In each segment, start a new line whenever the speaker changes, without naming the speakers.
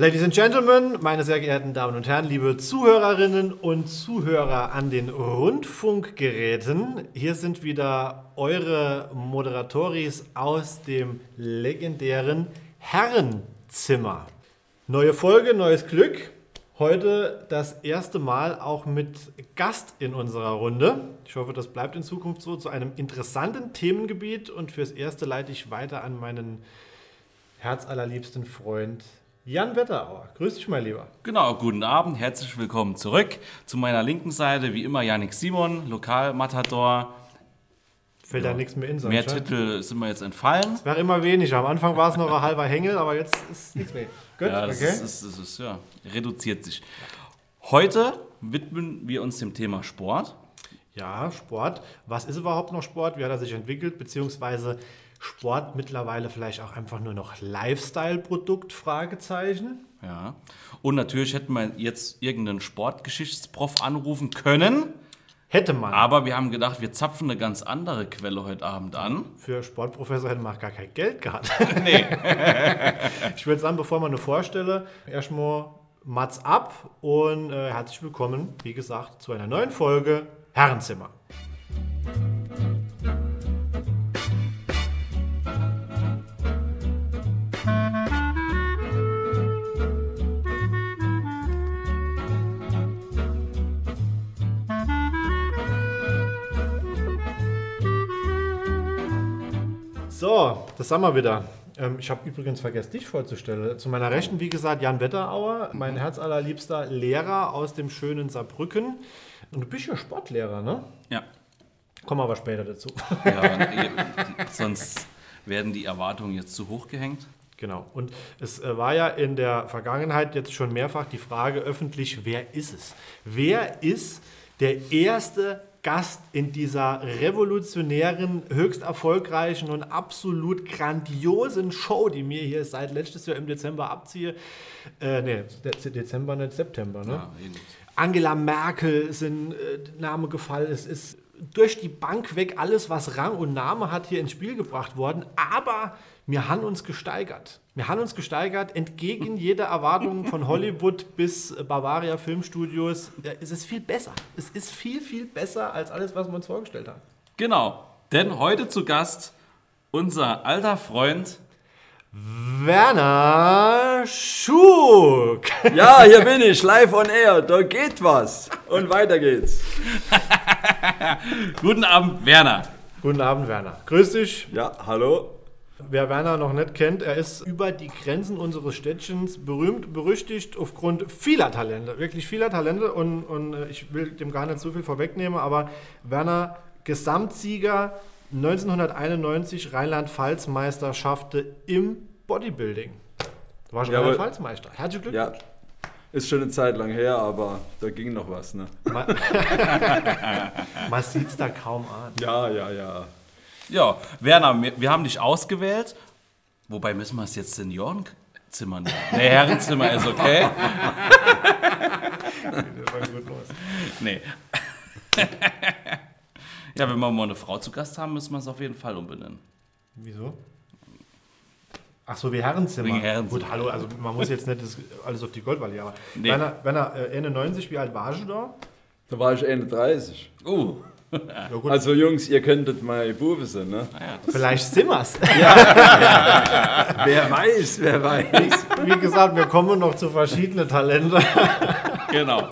Ladies and Gentlemen, meine sehr geehrten Damen und Herren, liebe Zuhörerinnen und Zuhörer an den Rundfunkgeräten, hier sind wieder eure Moderatoris aus dem legendären Herrenzimmer. Neue Folge, neues Glück. Heute das erste Mal auch mit Gast in unserer Runde. Ich hoffe, das bleibt in Zukunft so zu einem interessanten Themengebiet und fürs Erste leite ich weiter an meinen herzallerliebsten Freund Jan Wetterauer. Grüß dich, mein Lieber.
Genau, guten Abend, herzlich willkommen zurück. Zu meiner linken Seite, wie immer, Janik Simon, Lokalmatador.
Fällt ja. da nichts mehr in,
Mehr Titel sind mir jetzt entfallen.
Es wäre immer weniger. Am Anfang war es noch ein halber Hängel, aber jetzt ist nichts mehr.
Gut, ja, das, okay. ist, ist, das ist, ja, reduziert sich. Heute widmen wir uns dem Thema Sport.
Ja, Sport. Was ist überhaupt noch Sport? Wie hat er sich entwickelt? Beziehungsweise Sport mittlerweile vielleicht auch einfach nur noch Lifestyle-Produkt? Fragezeichen.
Ja. Und natürlich hätten wir jetzt irgendeinen Sportgeschichtsprof anrufen können.
Hätte man.
Aber wir haben gedacht, wir zapfen eine ganz andere Quelle heute Abend an.
Für Sportprofessor hätten wir auch gar kein Geld gehabt. nee. ich würde sagen, bevor man eine vorstelle, erstmal Mats ab und äh, herzlich willkommen, wie gesagt, zu einer neuen Folge Herrenzimmer. So, das haben wir wieder. Ähm, ich habe übrigens vergessen, dich vorzustellen. Zu meiner Rechten, wie gesagt, Jan Wetterauer, mein herzallerliebster Lehrer aus dem schönen Saarbrücken. Und du bist ja Sportlehrer, ne?
Ja.
Kommen wir aber später dazu.
Ja, sonst werden die Erwartungen jetzt zu hoch gehängt.
Genau. Und es äh, war ja in der Vergangenheit jetzt schon mehrfach die Frage öffentlich, wer ist es? Wer ist der erste Gast in dieser revolutionären, höchst erfolgreichen und absolut grandiosen Show, die mir hier seit letztes Jahr im Dezember abziehe. Äh, ne, Dezember, nicht September, ne? Ja, Angela Merkel ist ein äh, Name gefallen. Es ist durch die Bank weg alles, was Rang und Name hat, hier ins Spiel gebracht worden. Aber wir haben uns gesteigert. Wir haben uns gesteigert, entgegen jeder Erwartung von Hollywood bis Bavaria Filmstudios. Es ist viel besser. Es ist viel, viel besser als alles, was wir uns vorgestellt haben.
Genau. Denn heute zu Gast unser alter Freund
Werner Schug.
Ja, hier bin ich, live on air. Da geht was. Und weiter geht's.
Guten Abend, Werner.
Guten Abend, Werner. Grüß dich.
Ja, hallo.
Wer Werner noch nicht kennt, er ist über die Grenzen unseres Städtchens berühmt, berüchtigt aufgrund vieler Talente, wirklich vieler Talente. Und, und äh, ich will dem gar nicht so viel vorwegnehmen, aber Werner, Gesamtsieger 1991 Rheinland-Pfalz-Meisterschaft im Bodybuilding. Du warst Rheinland-Pfalz-Meister.
Herzlichen Glückwunsch. Ja. Ist schon eine Zeit lang her, aber da ging noch was, ne?
Man, Man sieht es da kaum an.
Ja, ja, ja.
Ja, Werner, wir, haben dich ausgewählt. Wobei müssen wir es jetzt Seniorenzimmer nennen? Nee, Herrenzimmer ist okay. das war gut los. Nee. ja, wenn wir mal eine Frau zu Gast haben, müssen wir es auf jeden Fall umbenennen.
Wieso? Ach so, wie Herrenzimmer. Wegen Herrenzimmer. Gut, hallo, also man muss jetzt nicht das, alles auf die Goldwalle, aber nee. wenn er, wenn er äh, Ende 90, wie alt warst du da?
Da war ich Ende 30. Oh. Ja, also Jungs, ihr könntet mal Bube sein, ne?
Ja, Vielleicht sind wir's. Ja.
wer weiß, wer weiß.
Wie gesagt, wir kommen noch zu verschiedenen Talenten.
genau.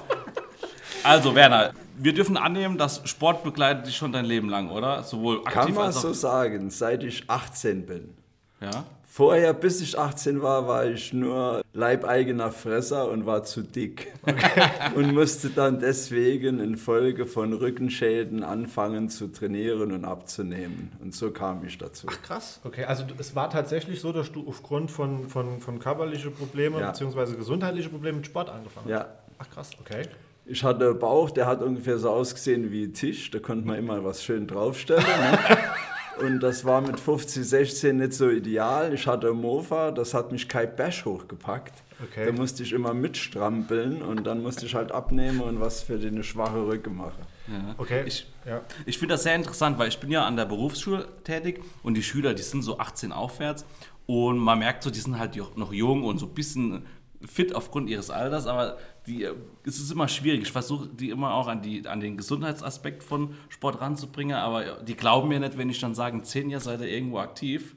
Also Werner, wir dürfen annehmen, dass Sport begleitet dich schon dein Leben lang, oder?
Sowohl aktiv Kann man als auch so sagen, seit ich 18 bin.
Ja.
Vorher, bis ich 18 war, war ich nur leibeigener Fresser und war zu dick. Okay. und musste dann deswegen infolge von Rückenschäden anfangen zu trainieren und abzunehmen. Und so kam ich dazu.
Ach krass, okay. Also es war tatsächlich so, dass du aufgrund von, von, von körperlichen Problemen ja. bzw. gesundheitlichen Problemen mit Sport angefangen hast?
Ja.
Ach krass, okay.
Ich hatte Bauch, der hat ungefähr so ausgesehen wie ein Tisch. Da konnte man immer was schön draufstellen. Ne? Und das war mit 50, 16 nicht so ideal. Ich hatte ein Mofa, das hat mich kein Bash hochgepackt. Okay. Da musste ich immer mitstrampeln und dann musste ich halt abnehmen und was für die eine schwache Rücke machen.
Ja. Okay. Ich, ja. ich finde das sehr interessant, weil ich bin ja an der Berufsschule tätig und die Schüler, die sind so 18 aufwärts und man merkt so, die sind halt noch jung und so ein bisschen fit aufgrund ihres Alters, aber die, es ist immer schwierig. Ich versuche die immer auch an, die, an den Gesundheitsaspekt von Sport ranzubringen, aber die glauben mir nicht, wenn ich dann sage, zehn Jahre seid ihr irgendwo aktiv.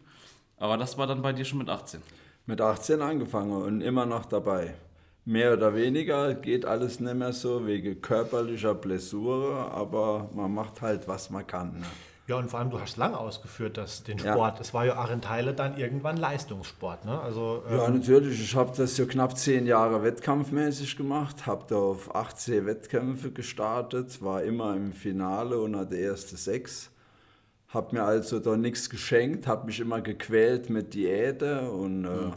Aber das war dann bei dir schon mit 18.
Mit 18 angefangen und immer noch dabei. Mehr oder weniger geht alles nicht mehr so wegen körperlicher Blessure, aber man macht halt, was man kann. Ne?
Ja, und vor allem, du hast lang ausgeführt, dass den Sport. Es war ja auch in Teile dann irgendwann Leistungssport. Ne? Also,
ja,
ähm,
natürlich. Ich habe das ja knapp zehn Jahre wettkampfmäßig gemacht, habe da auf 18 Wettkämpfe gestartet, war immer im Finale und hatte erste sechs. Habe mir also da nichts geschenkt, habe mich immer gequält mit Diäte und äh, mhm.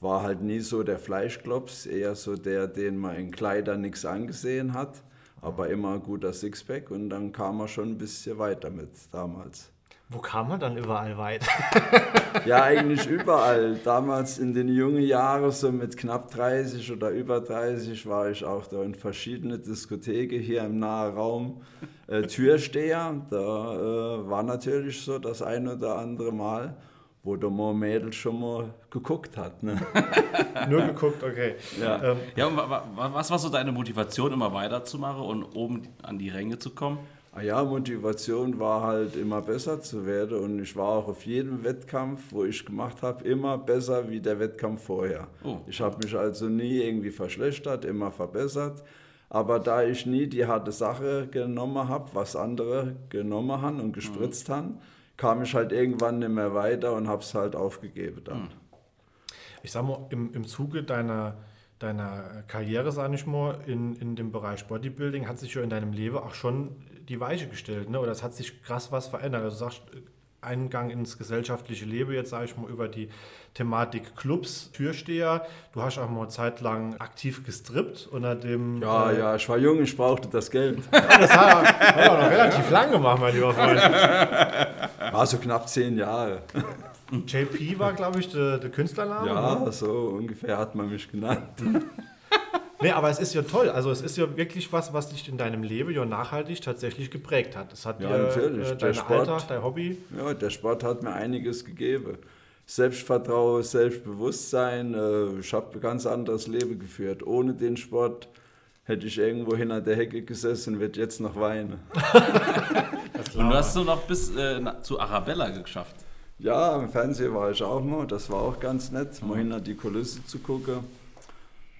war halt nie so der Fleischklops, eher so der, den man in Kleidern nichts angesehen hat aber immer ein guter Sixpack und dann kam er schon ein bisschen weiter mit damals.
Wo kam man dann überall weit?
ja, eigentlich überall. Damals in den jungen Jahren, so mit knapp 30 oder über 30, war ich auch da in verschiedene Diskotheken hier im nahen Raum äh, Türsteher. Da äh, war natürlich so das ein oder andere Mal wo der mal Mädel schon mal geguckt hat. Ne?
Nur geguckt, okay.
Ja, ähm. ja und was war so deine Motivation, immer weiterzumachen und oben an die Ränge zu kommen?
Ah ja, Motivation war halt immer besser zu werden und ich war auch auf jedem Wettkampf, wo ich gemacht habe, immer besser wie der Wettkampf vorher. Oh. Ich habe mich also nie irgendwie verschlechtert, immer verbessert. Aber da ich nie die harte Sache genommen habe, was andere genommen haben und gespritzt mhm. haben, kam ich halt irgendwann nicht mehr weiter und habe es halt aufgegeben dann. Hm.
Ich sag mal, im, im Zuge deiner, deiner Karriere, sage ich mal, in, in dem Bereich Bodybuilding hat sich ja in deinem Leben auch schon die Weiche gestellt, ne? oder es hat sich krass was verändert. Also sagst, Eingang ins gesellschaftliche Leben, jetzt sage ich mal über die Thematik Clubs, Türsteher. Du hast auch mal eine Zeit lang aktiv gestrippt unter dem.
Ja, äh, ja, ich war jung, ich brauchte das Geld.
ja, das hat er auch noch relativ lang gemacht, mein lieber Freund.
War so knapp zehn Jahre.
JP war, glaube ich, der, der Künstlername.
Ja, ne? so ungefähr hat man mich genannt.
Nee, aber es ist ja toll. Also es ist ja wirklich was, was dich in deinem Leben ja nachhaltig tatsächlich geprägt hat. Es hat
ja,
dir
natürlich.
Äh, dein Sport, Alltag, dein Hobby.
Ja, der Sport hat mir einiges gegeben. Selbstvertrauen, Selbstbewusstsein. Äh, ich habe ein ganz anderes Leben geführt. Ohne den Sport hätte ich irgendwo hinter der Hecke gesessen und würde jetzt noch weinen.
und du hast du noch bis äh, zu Arabella geschafft.
Ja, im Fernsehen war ich auch mal. Das war auch ganz nett, mal hinter die Kulisse zu gucken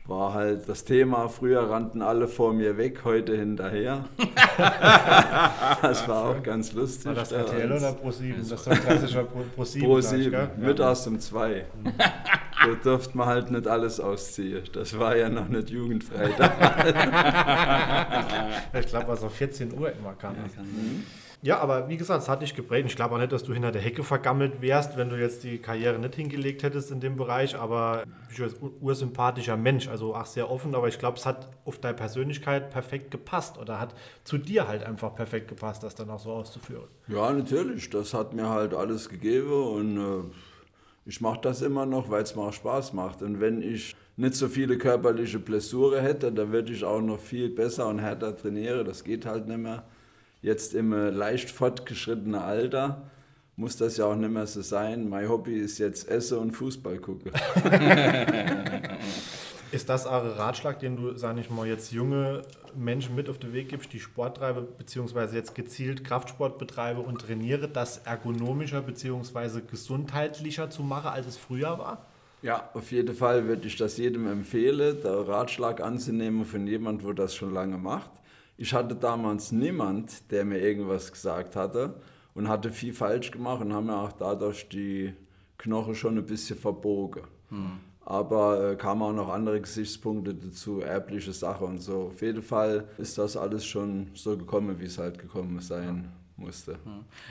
war halt das Thema. Früher rannten alle vor mir weg, heute hinterher. das war auch ganz lustig. War
das RTL oder Pro7? Das ist so ein klassischer Pro7.
Pro7, mittags um zwei. da durfte man halt nicht alles ausziehen. Das war ja noch nicht jugendfrei.
ich glaube, was auf 14 Uhr immer kam. Ja, kann mhm. Ja, aber wie gesagt, es hat dich geprägt. Ich glaube auch nicht, dass du hinter der Hecke vergammelt wärst, wenn du jetzt die Karriere nicht hingelegt hättest in dem Bereich. Aber du bist ein ursympathischer Mensch, also auch sehr offen. Aber ich glaube, es hat auf deine Persönlichkeit perfekt gepasst oder hat zu dir halt einfach perfekt gepasst, das dann auch so auszuführen.
Ja, natürlich. Das hat mir halt alles gegeben und äh, ich mache das immer noch, weil es mir auch Spaß macht. Und wenn ich nicht so viele körperliche Blessure hätte, dann würde ich auch noch viel besser und härter trainieren. Das geht halt nicht mehr jetzt im äh, leicht fortgeschrittenen Alter muss das ja auch nicht mehr so sein. Mein Hobby ist jetzt Essen und Fußball gucken.
ist das auch ein Ratschlag, den du, sage ich mal, jetzt junge Menschen mit auf den Weg gibst, die Sport treiben, beziehungsweise jetzt gezielt Kraftsport betreibe und trainiere, das ergonomischer beziehungsweise gesundheitlicher zu machen, als es früher war?
Ja, auf jeden Fall würde ich das jedem empfehlen, da Ratschlag anzunehmen von jemandem, wo das schon lange macht. Ich hatte damals niemand, der mir irgendwas gesagt hatte und hatte viel falsch gemacht und haben mir auch dadurch die Knochen schon ein bisschen verbogen. Hm. Aber äh, kamen auch noch andere Gesichtspunkte dazu, erbliche Sache und so. Auf jeden Fall ist das alles schon so gekommen, wie es halt gekommen sein musste.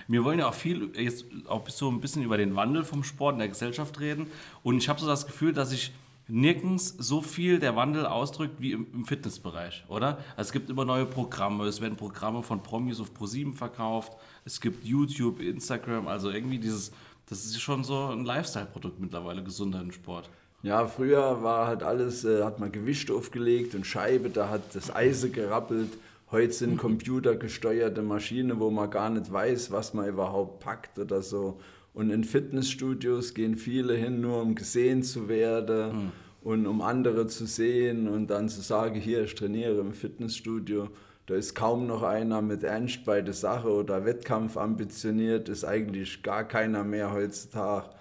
Wir wollen ja auch viel jetzt auch so ein bisschen über den Wandel vom Sport in der Gesellschaft reden. Und ich habe so das Gefühl, dass ich nirgends so viel der Wandel ausdrückt wie im, Fitnessbereich, oder? Also es gibt immer neue Programme, es werden Programme von Promis auf ProSieben verkauft, es gibt YouTube, Instagram, also irgendwie dieses, das ist schon so ein Lifestyle-Produkt mittlerweile, Gesundheit und Sport.
Ja, früher war halt alles, äh, hat man Gewicht aufgelegt und Scheibe, da hat das Eisen gerappelt. Heute sind computergesteuerte Maschinen, wo man gar nicht weiß, was man überhaupt packt oder so. Und in Fitnessstudios gehen viele hin, nur um gesehen zu werden. Mhm. Und um andere zu sehen und dann zu sagen, hier, ich trainiere im Fitnessstudio, da ist kaum noch einer mit Ernst bei der Sache oder Wettkampf ambitioniert, ist eigentlich gar keiner mehr heutzutage.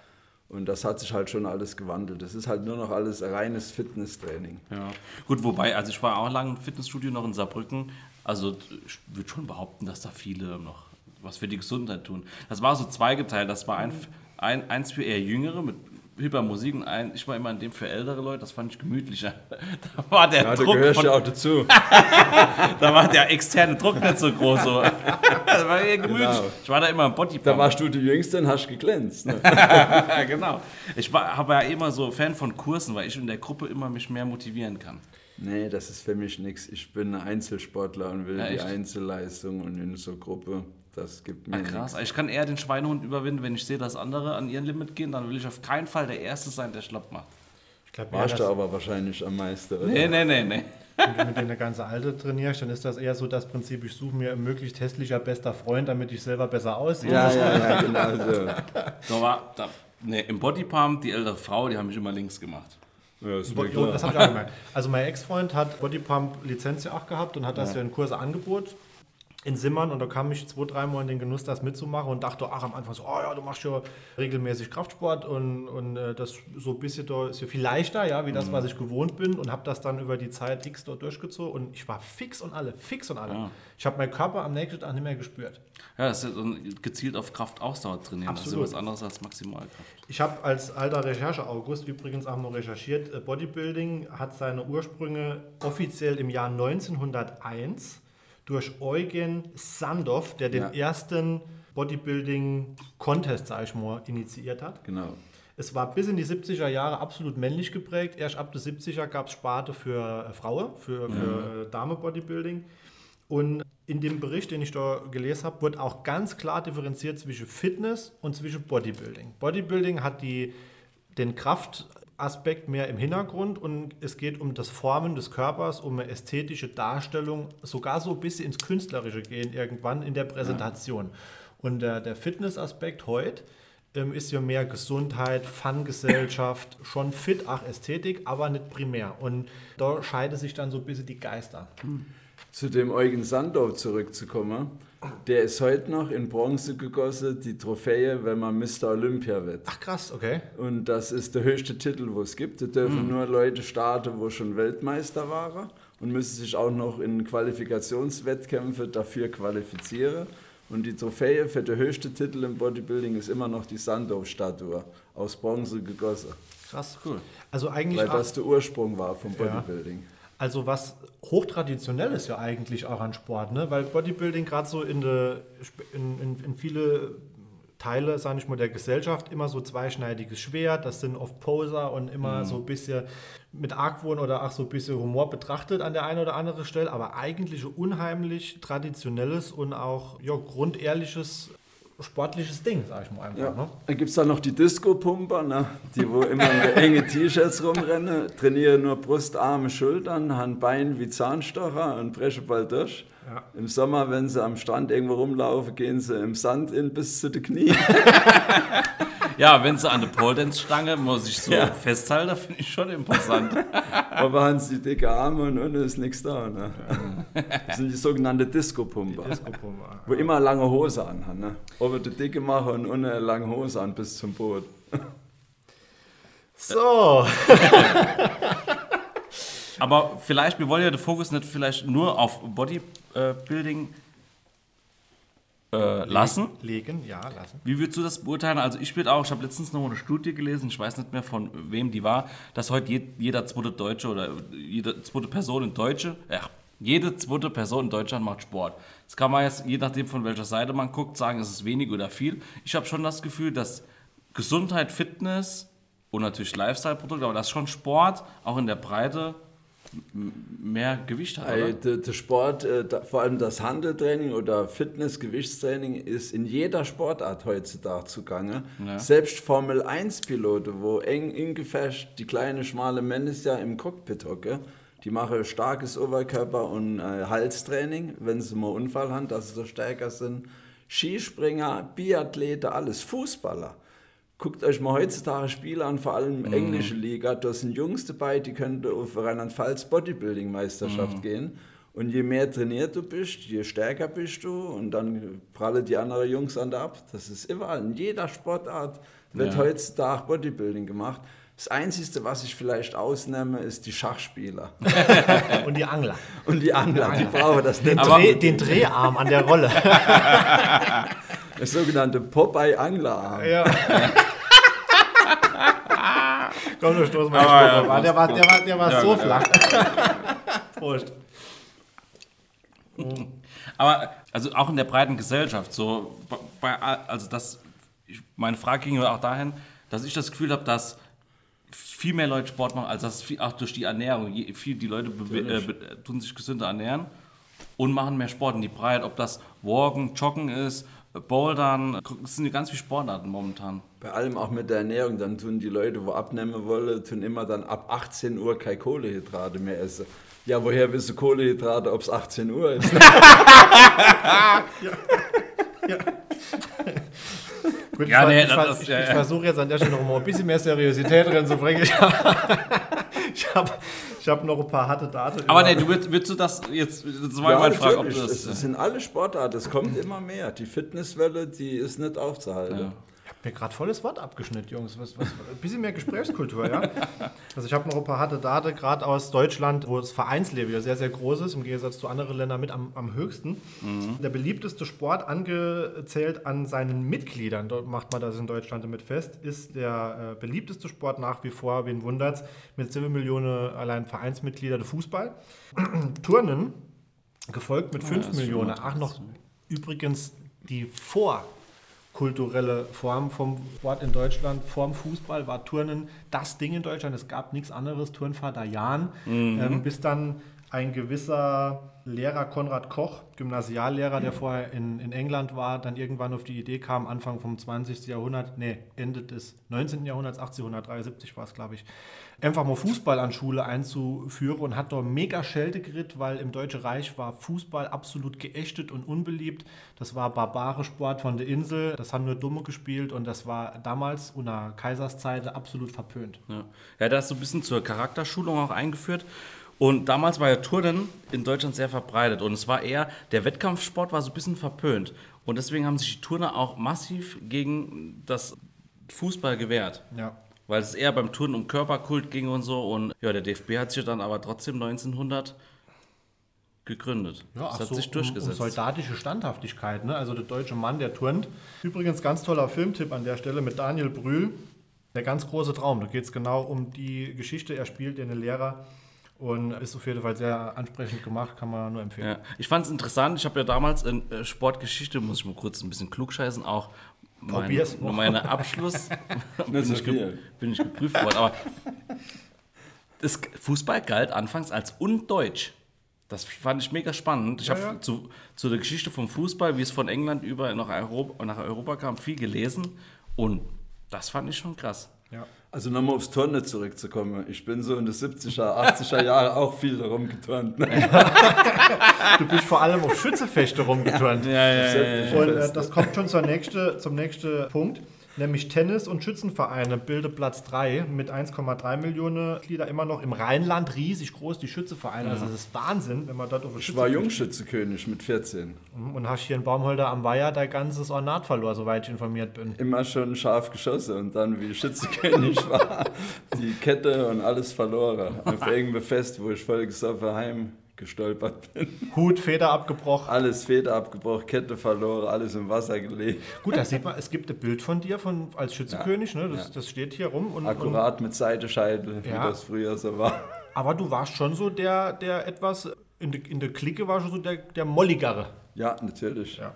Und das hat sich halt schon alles gewandelt. Das ist halt nur noch alles reines Fitnesstraining.
Ja. Gut, wobei, also ich war auch lange im Fitnessstudio noch in Saarbrücken. Also ich würde schon behaupten, dass da viele noch was für die Gesundheit tun. Das war so zweigeteilt. Das war ein, ein, eins für eher Jüngere mit Hypermusik und ein, ich war immer in dem für ältere Leute, das fand ich gemütlicher. Da war der
Ja, da
Druck
gehörst
von,
du auch dazu.
da war der externe Druck nicht so groß. So. Das war eher gemütlich.
Genau.
Ich war da immer im Body
Da warst du die Jüngste und hast geglänzt. Ne?
Genau. Ich war aber ja immer so Fan von Kursen, weil ich in der Gruppe immer mich mehr motivieren kann.
Nee, das ist für mich nichts. Ich bin ein Einzelsportler und will
Ja,
die? Einzelleistung und in so Gruppe, das gibt mir
Ah, krass.
nichts.
Ich kann eher den Schweinehund überwinden, wenn ich sehe, dass andere an ihren Limit gehen, dann will ich auf keinen Fall der Erste sein, der schlapp macht.
Ich glaube,
Warst
ja,
du aber wahrscheinlich am meisten, oder?
Nee, nee, nee, nee.
wenn du mit denen eine ganze Alte trainierst, dann ist das eher so das Prinzip, ich suche mir ein möglichst hässlicher bester Freund, damit ich selber besser aussehe.
Ja, ja, ja, genau so.
Da war, da, nee, Im Bodypump, die ältere Frau, die haben mich immer links gemacht.
Ja,
das
klar.
habe ich auch gemerkt. Also mein Ex-Freund hat Bodypump Lizenz ja auch gehabt und hat das ja in Kurse angeboten in Simmern und da kam ich zwei, dreimal in den Genuss, das mitzumachen und dachte, ach, am Anfang so, oh ja, du machst ja regelmäßig Kraftsport und, und äh, das so ein bisschen da ist ja viel leichter, ja, wie das, was ich gewohnt bin und habe das dann über die Zeit X dort durchgezogen und ich war fix und alle, fix und alle.
Ja.
Ich habe meinen Körper am nächsten Tag nicht mehr gespürt.
Ja, das ist gezielt auf Kraft-Ausdauer trainieren. Das ist ja
Absolut.
was anderes als Maximalkraft.
Ich habe als alter Recherche-August übrigens auch noch recherchiert. äh, Bodybuilding hat seine Ursprünge offiziell im Jahr 1901 durch Eugen Sandow, der den
Ja.
ersten Bodybuilding-Contest, sag ich mal, initiiert hat.
Genau.
Es war bis in die 70er Jahre absolut männlich geprägt. Erst ab den 70er gab es Sparte für äh, Frauen, für, für äh, Dame-Bodybuilding. Und in dem Bericht, den ich da gelesen habe, wird auch ganz klar differenziert zwischen Fitness und zwischen Bodybuilding. Bodybuilding hat die, den Kraftaspekt mehr im Hintergrund und es geht um das Formen des Körpers, um eine ästhetische Darstellung, sogar so ein bisschen ins Künstlerische gehen irgendwann in der Präsentation. Und der, der Fitnessaspekt heute ähm, ist ja mehr Gesundheit, Fun-Gesellschaft, schon fit, ach Ästhetik, aber nicht primär. Und da scheiden sich dann so ein bisschen die Geister.
Zu dem Eugen Sandow zurückzukommen, der ist heute noch in Bronze gegossen, die Trophäe, wenn man Mr. Olympia wird.
Ach krass, okay.
Und das ist der höchste Titel, wo es gibt. Da dürfen nur Leute starten, wo schon Weltmeister waren und müssen sich auch noch in Qualifikationswettkämpfe dafür qualifizieren. Und die Trophäe für den höchsten Titel im Bodybuilding ist immer noch die Sandow-Statue aus Bronze gegossen.
Krass.
Cool.
Also eigentlich
Weil das der Ursprung war vom
Ja. Also was hochtraditionell ist ja eigentlich auch an Sport, ne? weil Bodybuilding gerade so in, de, in, in, in viele Teile, sage ich mal, der Gesellschaft immer so zweischneidiges Schwert, das sind oft Poser und immer so ein bisschen mit Argwohn oder auch so ein bisschen Humor betrachtet an der einen oder anderen Stelle, aber eigentlich unheimlich traditionelles und auch ja, grundehrliches sportliches Ding, sage ich mal einfach.
Ja.
Ne?
Dann gibt es da noch die Disco-Pumper, ne? die wo immer in enge T-Shirts rumrennen, trainieren nur Brust, Arme, Schultern, haben Bein wie Zahnstocher und brechen bald durch.
Ja.
Im Sommer, wenn sie am Strand irgendwo rumlaufen, gehen sie im Sand in bis zu den Knie.
Ja, wenn sie an der Pole Dance Stange muss ich so
Ja.
festhalten, finde ich schon imposant.
Aber haben sie dicke Arme und unten ist nichts da. Ne? Das sind die sogenannten Disco-Pumper,
Disco-Pumper.
wo immer lange Hose anhaben. Ne? Oben die dicke machen und unten eine lange Hose an bis zum Boot.
So,
Aber vielleicht, wir wollen ja den Fokus nicht vielleicht nur auf Bodybuilding äh, lassen.
legen, ja, lassen.
Wie würdest du das beurteilen? Also ich würde auch, ich habe letztens noch eine Studie gelesen, ich weiß nicht mehr von wem die war, dass heute je, jeder zweite Deutsche oder jede zweite Person in Deutsche, ja, jede zweite Person in Deutschland macht Sport. Das kann man jetzt, je nachdem von welcher Seite man guckt, sagen, es ist wenig oder viel. Ich habe schon das Gefühl, dass Gesundheit, Fitness und natürlich Lifestyle-Produkte, aber dass schon Sport auch in der Breite mehr Gewicht hat, oder?
der, der Sport, äh, vor allem das Handeltraining oder Fitness-Gewichtstraining ist in jeder Sportart heutzutage zugange.
Ja.
Selbst Formel 1-Pilote, wo eng ingefärscht die kleine schmale Männis ja im Cockpit hocke, die machen starkes Oberkörper- und äh, Halstraining, wenn sie mal Unfall haben, dass sie so stärker sind. Skispringer, Biathlete, alles Fußballer. Guckt euch mal heutzutage Spiele an, vor allem englische Liga. Da sind Jungs dabei, die können auf Rheinland-Pfalz Bodybuilding-Meisterschaft gehen. Und je mehr trainiert du bist, je stärker bist du und dann prallen die anderen Jungs an der ab. Das ist überall. In jeder Sportart wird
Ja.
heutzutage Bodybuilding gemacht. Das Einzige, was ich vielleicht ausnehme, ist die Schachspieler.
Und die Angler.
Und die Angler, die brauchen das
Den. Dreh, den Dreharm an der Rolle.
Der sogenannte Popeye-Anglerarm.
Ja. Komm, du stoß mal den
ja.
Der war, der war, der war
Ja,
so flach. Prost.
Aber also auch in der breiten Gesellschaft, so bei, also das, ich, meine Frage ging auch dahin, dass ich das Gefühl habe, dass viel mehr Leute Sport machen, als das viel, auch durch die Ernährung. Je, viel, die Leute äh, tun sich gesünder ernähren und machen mehr Sport in die Breite, ob das Walken, Joggen ist, Bouldern, es sind ja ganz viele Sportarten momentan.
Bei allem auch mit der Ernährung, dann tun die Leute, wo abnehmen wollen, tun immer dann ab 18 Uhr keine Kohlehydrate mehr essen. Ja, woher willst du Kohlehydrate, ob es 18 Uhr ist?
Gut,
Ja,
ich,
nee,
ich, ich,
ja,
ich
ja.
versuche jetzt an der Stelle noch mal ein bisschen mehr Seriosität reinzubringen. Ich habe hab, ich hab noch ein paar harte Daten.
Aber nee, du würdest, würdest du das jetzt, das war meine Frage, ob du das...
es sind alle Sportarten, es kommt immer mehr. Die Fitnesswelle, die ist nicht aufzuhalten.
Ja.
Mir gerade volles Wort abgeschnitten, Jungs. Was, was, ein bisschen mehr Gesprächskultur, ja? Also ich habe noch ein paar harte Daten, gerade aus Deutschland, wo das Vereinsleben ja sehr, sehr groß ist, im Gegensatz zu anderen Ländern mit am, am höchsten. Der beliebteste Sport angezählt an seinen Mitgliedern, dort macht man das in Deutschland damit fest, ist der äh, beliebteste Sport nach wie vor, wen wundert's, mit 7 Millionen allein Vereinsmitglieder, der Fußball. Turnen, gefolgt mit 5
das ist schon
Millionen. Ach, noch übrigens die vor kulturelle Form vom Sport in Deutschland, vorm Fußball war Turnen das Ding in Deutschland. Es gab nichts anderes, Turnvater Jan, ähm, bis dann ein gewisser Lehrer Konrad Koch, Gymnasiallehrer, der vorher in, in England war, dann irgendwann auf die Idee kam, Anfang vom 20. Jahrhundert, nee, Ende des 19. Jahrhunderts, 1873 war es, glaube ich, einfach mal Fußball an Schule einzuführen und hat da mega Schelte geritt, weil im Deutschen Reich war Fußball absolut geächtet und unbeliebt. Das war barbare Sport von der Insel, das haben nur Dumme gespielt und das war damals unter Kaiserszeit absolut verpönt.
Ja, ja da ist so ein bisschen zur Charakterschulung auch eingeführt. Und damals war ja Turnen in Deutschland sehr verbreitet. Und es war eher, der Wettkampfsport war so ein bisschen verpönt. Und deswegen haben sich die Turner auch massiv gegen das Fußball gewehrt.
Ja.
Weil es eher beim Turnen um Körperkult ging und so. Und ja, der DFB hat sich dann aber trotzdem 1900 gegründet.
Ja,
das
ach
hat
so,
sich
Um, um
durchgesetzt.
soldatische Standhaftigkeit, ne? Also der deutsche Mann, der turnt. Übrigens ganz toller Filmtipp an der Stelle mit Daniel Brühl. Der ganz große Traum. Da geht es genau um die Geschichte. Er spielt den Lehrer und ist auf jeden Fall sehr ansprechend gemacht, kann man nur empfehlen.
Ja, ich fand es interessant. Ich habe ja damals in äh, Sportgeschichte, muss ich mal kurz ein bisschen klugscheißen, auch mein,
Probier's
meine Abschluss bin,
so
ich ge- bin ich geprüft worden. Aber das Fußball galt anfangs als undeutsch. Das fand ich mega spannend. Ich
Ja,
habe
ja.
zu, zu der Geschichte vom Fußball, wie es von England über nach Europa, nach Europa kam, viel gelesen. Und das fand ich schon krass.
Ja.
Also nochmal aufs Turnen zurückzukommen. Ich bin so in den 70er, 80er Jahren auch viel rumgeturnt. Ne?
Du bist vor allem auf Schützefechte rumgeturnt.
Ja, ja, ja.
Und äh, das kommt schon zur nächste, zum nächsten Punkt, nämlich Tennis- und Schützenvereine bilden Platz 3 mit 1,3 Millionen Mitglieder immer noch im Rheinland riesig groß, die Schützenvereine. Also das ist Wahnsinn, wenn man dort auf
Ich war Jungschützekönig mit 14.
Und hast hier in Baumholder am Weiher dein ganzes Ornat verloren, soweit ich informiert bin.
Immer schon scharf geschossen und dann, wie Schützekönig war, die Kette und alles verloren. Auf irgendeinem Fest, wo ich voll gesoffen heim gestolpert bin.
Hut, Feder abgebrochen.
Alles Feder abgebrochen, Kette verloren, alles im Wasser gelegt.
Gut, da sieht man, es gibt ein Bild von dir von, als Schützenkönig, ne? das,
ja.
das steht hier rum. Und, und,
Akkurat mit Seitenscheitel, wie
Ja.
das früher so war.
aber du warst schon so der, der etwas, in der, in der Clique war schon so der, der Molligere.
Ja, natürlich.
Ja.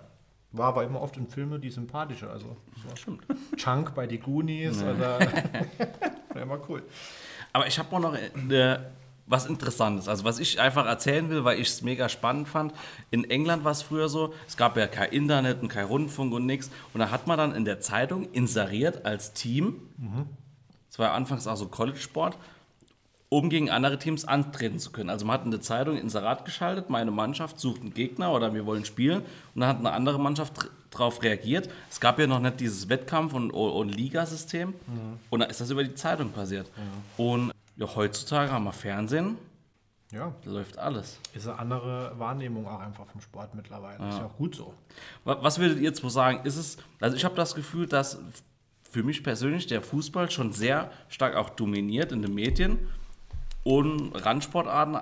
War aber immer oft in Filmen die sympathische. Also das stimmt. Chunk bei die Goonies. Also, war immer cool.
Aber ich habe auch noch äh, was Interessantes. Also was ich einfach erzählen will, weil ich es mega spannend fand. In England war es früher so, es gab ja kein Internet und kein Rundfunk und nichts. Und da hat man dann in der Zeitung inseriert als Team. Es war ja anfangs auch so College-Sport. um gegen andere Teams antreten zu können. Also man hat in der Zeitung Inserat geschaltet, meine Mannschaft sucht einen Gegner oder wir wollen spielen und dann hat eine andere Mannschaft darauf reagiert. Es gab ja noch nicht dieses Wettkampf- und, und Ligasystem mhm. und dann ist das über die Zeitung passiert. Mhm. Und ja, heutzutage haben wir Fernsehen, ja. läuft alles.
Ist eine andere Wahrnehmung auch einfach vom Sport mittlerweile. Ja. Ist ja auch gut so.
Was würdet ihr jetzt sagen? Ist es, also ich habe das Gefühl, dass für mich persönlich der Fußball schon sehr stark auch dominiert in den Medien und Randsportarten,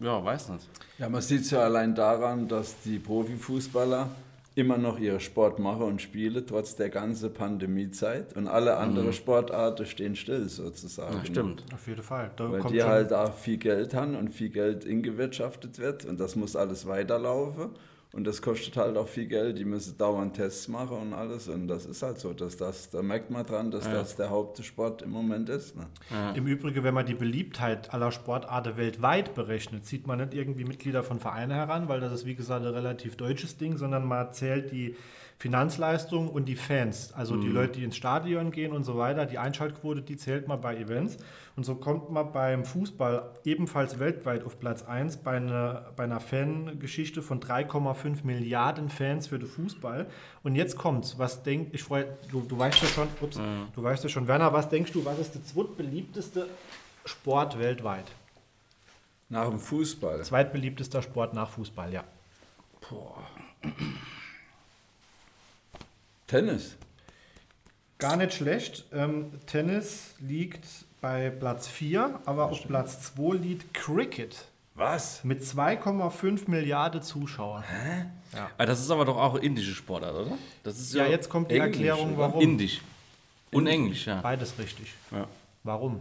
ja, weiß nicht.
Ja, man sieht es ja allein daran, dass die Profifußballer immer noch ihre Sport machen und spielen, trotz der ganzen Pandemiezeit. Und alle anderen mhm. Sportarten stehen still sozusagen.
Ja, stimmt.
Auf jeden Fall.
Da Weil die halt auch viel Geld haben und viel Geld ingewirtschaftet wird und das muss alles weiterlaufen. Und das kostet halt auch viel Geld. Die müssen dauernd Tests machen und alles. Und das ist halt so, dass das, da merkt man dran, dass ja. das der Hauptsport im Moment ist. Ne?
Ja. Im Übrigen, wenn man die Beliebtheit aller Sportarten weltweit berechnet, zieht man nicht irgendwie Mitglieder von Vereinen heran, weil das ist, wie gesagt, ein relativ deutsches Ding, sondern man zählt die Finanzleistung und die Fans, also mhm. die Leute, die ins Stadion gehen und so weiter, die Einschaltquote, die zählt man bei Events. Und so kommt man beim Fußball ebenfalls weltweit auf Platz 1 bei einer, bei einer Fangeschichte von 3,5 Milliarden Fans für den Fußball. Und jetzt kommt's, was denkt, ich freue, du, du weißt ja schon, ups, mhm. du weißt ja schon, Werner, was denkst du, was ist der zweitbeliebteste Sport weltweit?
Nach dem Fußball.
Zweitbeliebtester Sport nach Fußball, ja. Boah.
Tennis.
Gar nicht schlecht. Ähm, Tennis liegt bei Platz 4, aber auf Platz 2 liegt Cricket.
Was?
Mit 2,5 Milliarden Zuschauern. Hä?
Ja. Ah, das ist aber doch auch indische Sportart, oder?
Das ist ja, ja jetzt kommt die Englisch, Erklärung, warum.
Indisch. Und Englisch, ja.
Beides richtig. Ja. Warum?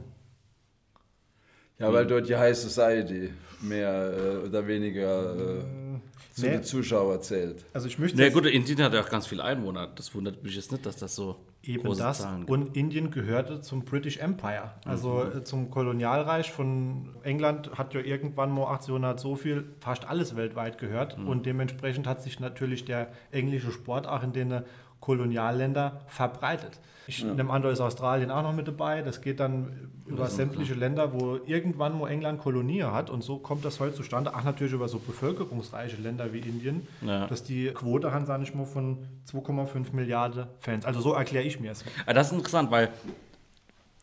Ja, weil dort die High Society mehr äh, oder weniger äh, zu nee. den Zuschauern zählt.
Also ich möchte. Na gut, Indien hat ja auch ganz viele Einwohner. Das wundert mich jetzt nicht, dass das so.
Eben große das. Zahlen gibt. Und Indien gehörte zum British Empire, also mhm. Äh, zum Kolonialreich von England hat ja irgendwann mal 1800 so viel, fast alles weltweit gehört. Mhm. Und dementsprechend hat sich natürlich der englische Sport auch in den Kolonialländer verbreitet. Ich ja. nehme an, da ist Australien auch noch mit dabei. Das geht dann über sämtliche klar. Länder, wo irgendwann wo England Kolonie hat. Und so kommt das heute zustande. Ach, natürlich über so bevölkerungsreiche Länder wie Indien, ja. dass die Quote haben, sage ich mal, von 2,5 Milliarden Fans. Also so erkläre ich mir es.
Ah, das ist interessant, weil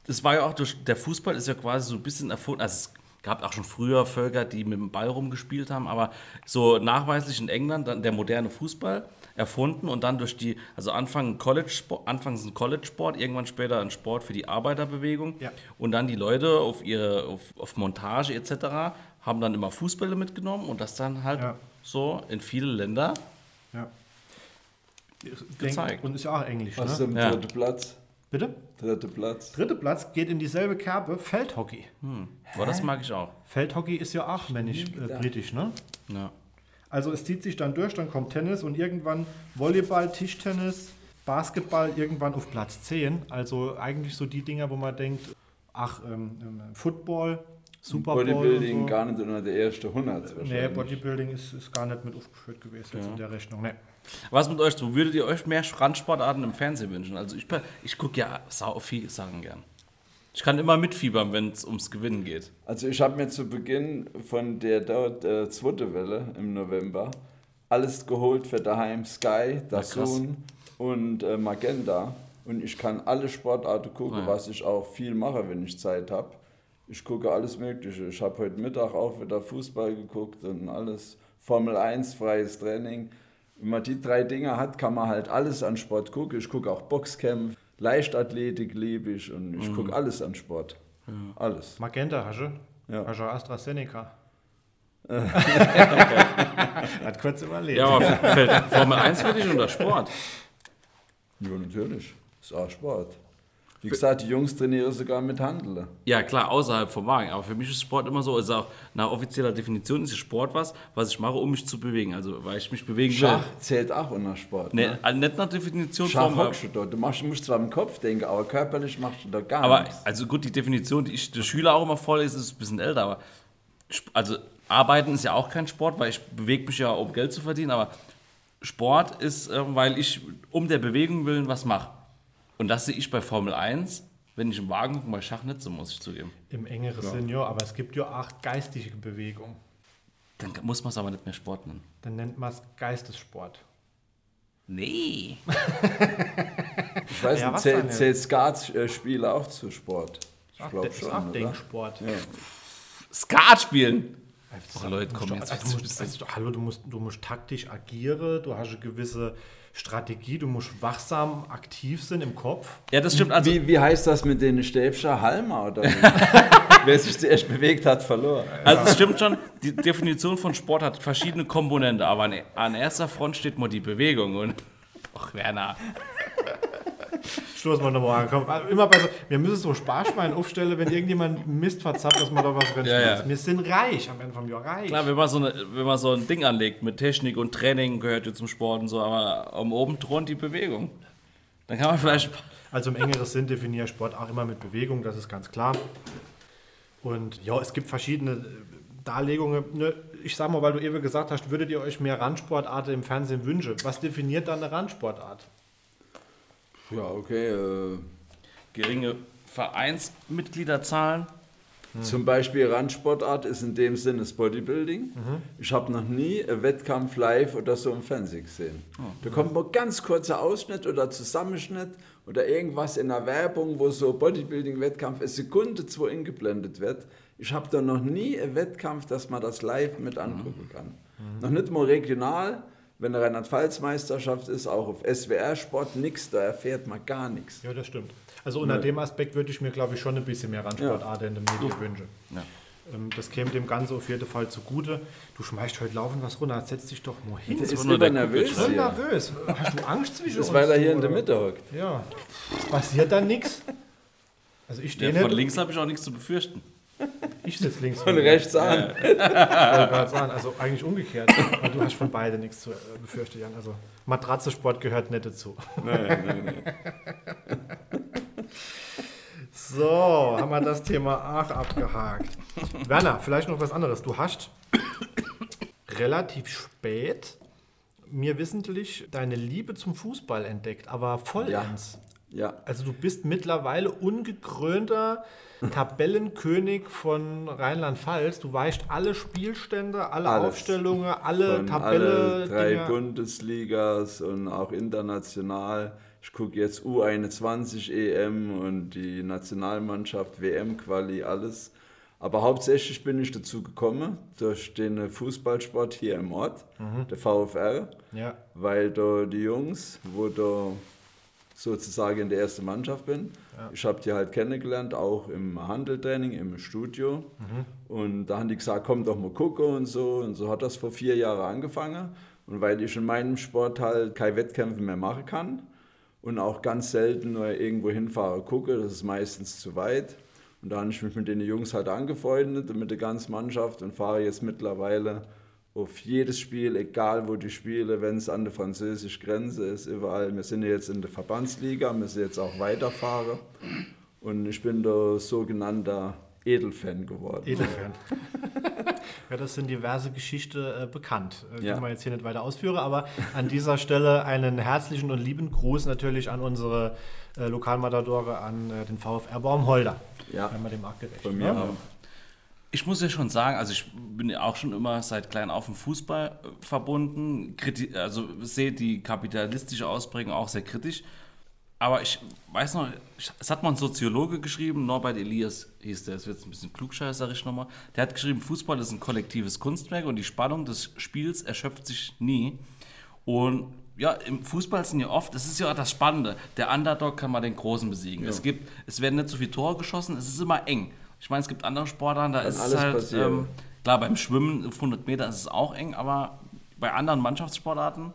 es war ja auch durch, der Fußball ist ja quasi so ein bisschen erfunden. Also es gab auch schon früher Völker, die mit dem Ball rumgespielt haben, aber so nachweislich in England dann der moderne Fußball erfunden und dann durch die, also Anfang College -Sport, anfangs ein College-Sport, irgendwann später ein Sport für die Arbeiterbewegung ja. und dann die Leute auf ihre, auf, auf Montage etc. haben dann immer Fußbälle mitgenommen und das dann halt ja. so in viele Länder ja. gezeigt.
Und ist ja auch Englisch.
Was ist ne? der dritte Platz?
Bitte?
Dritte Platz.
Dritte Platz geht in dieselbe Kerbe, Feldhockey.
Hm. Aber das mag ich auch.
Feldhockey ist ja auch männisch, äh, britisch, ne? Ja. Also es zieht sich dann durch, dann kommt Tennis und irgendwann Volleyball, Tischtennis, Basketball irgendwann auf Platz 10. Also eigentlich so die Dinger, wo man denkt, ach, ähm, ähm Football, Super Bowl.
Bodybuilding so. gar nicht unter der ersten 100.
Nee, Bodybuilding ist, ist gar nicht mit aufgeführt gewesen ja. jetzt in der Rechnung. Nee.
Was mit euch so? Würdet ihr euch mehr Randsportarten im Fernsehen wünschen? Also ich, ich gucke ja sau viel Sachen gern. Ich kann immer mitfiebern, wenn es ums Gewinnen geht.
Also ich habe mir zu Beginn von der dort äh, zweiten Welle im November alles geholt für daheim Sky, Dazun und äh, Magenta. Und ich kann alle Sportarten gucken, ja. was ich auch viel mache, wenn ich Zeit habe. Ich gucke alles Mögliche. Ich habe heute Mittag auch wieder Fußball geguckt und alles. Formel 1, freies Training. Wenn man die drei Dinge hat, kann man halt alles an Sport gucken. Ich gucke auch Boxkämpfe. Leichtathletik liebe ich und ich mhm. gucke alles an Sport. Ja. Alles.
Magenta hast du? Ja. Hast du AstraZeneca?
Hat kurz überlegt. Ja, aber Formel 1 für dich unter Sport?
Ja, natürlich. Das ist auch Sport. Wie gesagt, die Jungs trainieren sogar mit Handeln.
Ja, klar, außerhalb vom Wagen. Aber für mich ist Sport immer so, also auch nach offizieller Definition ist Sport was, was ich mache, um mich zu bewegen. Also, weil ich mich bewegen
Schach will. Schach zählt auch unter Sport.
Ne? Also nicht nach Definition
Schach hockst du dort. Du, machst, musst zwar im Kopf denken, aber körperlich machst du da gar
aber,
nichts.
Also gut, die Definition, die ich der Schüler auch immer voll ist, ist ein bisschen älter. Aber also Arbeiten ist ja auch kein Sport, weil ich bewege mich ja, um Geld zu verdienen. Aber Sport ist, äh, weil ich um der Bewegung willen was mache. Und das sehe ich bei Formel 1 wenn ich im Wagen gucke, bei Schach nicht so, muss ich zugeben.
Im engeren Sinn, ja, aber es gibt ja auch geistige Bewegung.
Dann muss man es aber nicht mehr Sport nennen.
Dann nennt man es Geistessport.
Nee.
Ich weiß
Ja,
nicht, zählt, Skatspiele auch zu Sport? Ich
Ach,
glaube schon,
auch? Denksport.
Ja.
Skat spielen. Oh, Leute, komm
du-
jetzt.
Also, musst, also, hallo, du musst, du musst taktisch agieren, du hast eine gewisse Strategie, du musst wachsam aktiv sein im Kopf.
Ja, das stimmt. Also,
Wie, wie heißt das mit den Stäbscher Halmer? Oder? Wer sich zuerst bewegt hat, verloren.
also es stimmt schon, die Definition von Sport hat verschiedene Komponenten, aber an, erster Front steht mal die Bewegung. Und, ach, Werner.
Stoßen wir nochmal an. Komm, immer bei so, wir müssen so Sparschwein aufstellen, wenn irgendjemand Mist verzapft, dass man da was drin
Ja, ja.
Wir sind reich am Ende vom Jahr, reich.
Klar, wenn man, so eine, wenn man so ein Ding anlegt mit Technik und Training, gehört ja zum Sport und so, aber am oben thront die Bewegung. Dann kann man vielleicht.
Also im engeren Sinn definiere ich Sport auch immer mit Bewegung, das ist ganz klar. Und ja, es gibt verschiedene äh, Darlegungen. Ich sag mal, weil du eben gesagt hast, würdet ihr euch mehr Randsportarten im Fernsehen wünschen? Was definiert dann eine Randsportart?
Ja, okay. Äh,
Geringe Vereinsmitgliederzahlen.
Zum Beispiel Randsportart ist in dem Sinne das Bodybuilding.
Mhm.
Ich habe noch nie einen Wettkampf live oder so im Fernsehen gesehen. Da kommt mal ganz kurzer Ausschnitt oder Zusammenschnitt oder irgendwas in der Werbung, wo so Bodybuilding-Wettkampf eine Sekunde, zwei eingeblendet wird. Ich habe da noch nie einen Wettkampf, dass man das live mit angucken kann. Noch nicht mal regional, wenn eine Rheinland-Pfalz-Meisterschaft ist, auch auf SWR-Sport, nichts, da erfährt man gar nichts.
Ja, das stimmt. Also unter dem Aspekt würde ich mir, glaube ich, schon ein bisschen mehr Randsportarten in den Medien wünschen.
Ja.
Ähm, Das käme dem Ganzen auf jeden Fall zugute. Du schmeißt heute laufend was runter, setz dich doch mal hin.
Der ist
nur der
übernervös
Voll
hier.
nervös. Hast du Angst zwischen
Das ist,
uns?
weil er hier in
oder?
der Mitte hockt.
Ja. Passiert dann nichts? Also ich stehe
Ja, von links habe ich auch nichts zu befürchten.
Ich sitze links
Von rechts an.
Sagen, also eigentlich umgekehrt. Weil du hast von beiden nichts zu äh, befürchten, Jan. Also Matratzesport gehört nicht dazu.
Nein, nein, nein.
So, haben wir das Thema auch abgehakt. Werner, vielleicht noch was anderes. Du hast relativ spät mir wissentlich deine Liebe zum Fußball entdeckt, aber vollends.
Ja,
Also du bist mittlerweile ungekrönter Tabellenkönig von Rheinland-Pfalz. Du weißt alle Spielstände, alle
Alles.
Aufstellungen, alle
von
Tabelle.
alle drei
Dinger.
Bundesligas und auch international. Ich gucke jetzt U21 EM und die Nationalmannschaft WM-Quali, alles. Aber hauptsächlich bin ich dazu gekommen durch den Fußballsport hier im Ort, der VfR,
Ja.
weil da die Jungs, wo da sozusagen in der ersten Mannschaft bin. Ich habe die halt kennengelernt, auch im Handeltraining, im Studio. Und da haben die gesagt, komm doch mal gucken und so. Und so hat das vor vier Jahren angefangen. Und weil ich in meinem Sport halt keine Wettkämpfe mehr machen kann und auch ganz selten nur irgendwo hinfahre, gucke, das ist meistens zu weit. Und da habe ich mich mit den Jungs halt angefreundet und mit der ganzen Mannschaft und fahre jetzt mittlerweile auf jedes Spiel, egal wo die spiele, wenn es an der französischen Grenze ist, überall. Wir sind jetzt in der Verbandsliga, müssen jetzt auch weiterfahren. Und ich bin der sogenannter Edelfan geworden.
Edelfan. ja, das sind diverse Geschichten äh, bekannt. Äh,
Ja.
Die wir jetzt hier nicht weiter ausführen, aber an dieser Stelle einen herzlichen und lieben Gruß natürlich an unsere äh, Lokalmatadore, an äh, den VfR Baumholder.
Ja.
Wir dem auch gerecht
Von mir
ne?
auch.
Ich muss ja schon sagen, also ich bin ja auch schon immer seit klein auf dem Fußball äh, verbunden, kriti also sehe die kapitalistische Ausprägung auch sehr kritisch. Aber ich weiß noch, es hat mal ein Soziologe geschrieben, Norbert Elias hieß der, das wird jetzt ein bisschen klugscheißerisch nochmal. Der hat geschrieben, Fußball ist ein kollektives Kunstwerk und die Spannung des Spiels erschöpft sich nie. Und ja, im Fußball sind ja oft, das ist ja auch das Spannende, der Underdog kann mal den Großen besiegen. Es, gibt, es werden nicht so viele Tore geschossen, es ist immer eng. Ich meine, es gibt andere Sportarten, da ist es halt, ähm, klar, beim Schwimmen auf 100 Meter ist es auch eng, aber bei anderen Mannschaftssportarten,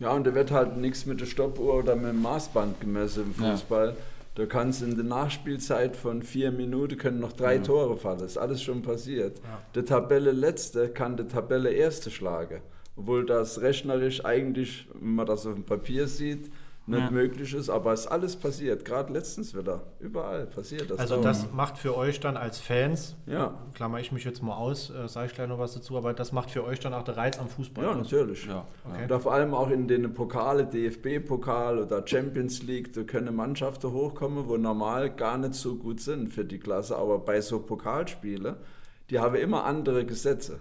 Ja, und da wird halt nichts mit der Stoppuhr oder mit dem Maßband gemessen im
Ja.
Fußball. Da kannst in der Nachspielzeit von vier Minuten können noch drei Tore fallen. Das ist alles schon passiert. Der Tabelle Letzte kann der Tabelle Erste schlagen. Obwohl das rechnerisch eigentlich, wenn man das auf dem Papier sieht, nicht
Ja.
möglich ist, aber es ist alles passiert. Gerade letztens wieder. Überall passiert das.
Also
dauernd.
das macht für euch dann als Fans,
Ja.
klammer ich mich jetzt mal aus, äh, sage ich gleich noch was dazu, aber das macht für euch dann auch der Reiz am Fußball
Ja,
aus.
natürlich.
Ja.
Okay.
Und vor allem auch in den Pokale, DFB-Pokal oder Champions League, da können Mannschaften hochkommen, wo normal gar nicht so gut sind für die Klasse. Aber bei so Pokalspielen, die haben immer andere Gesetze.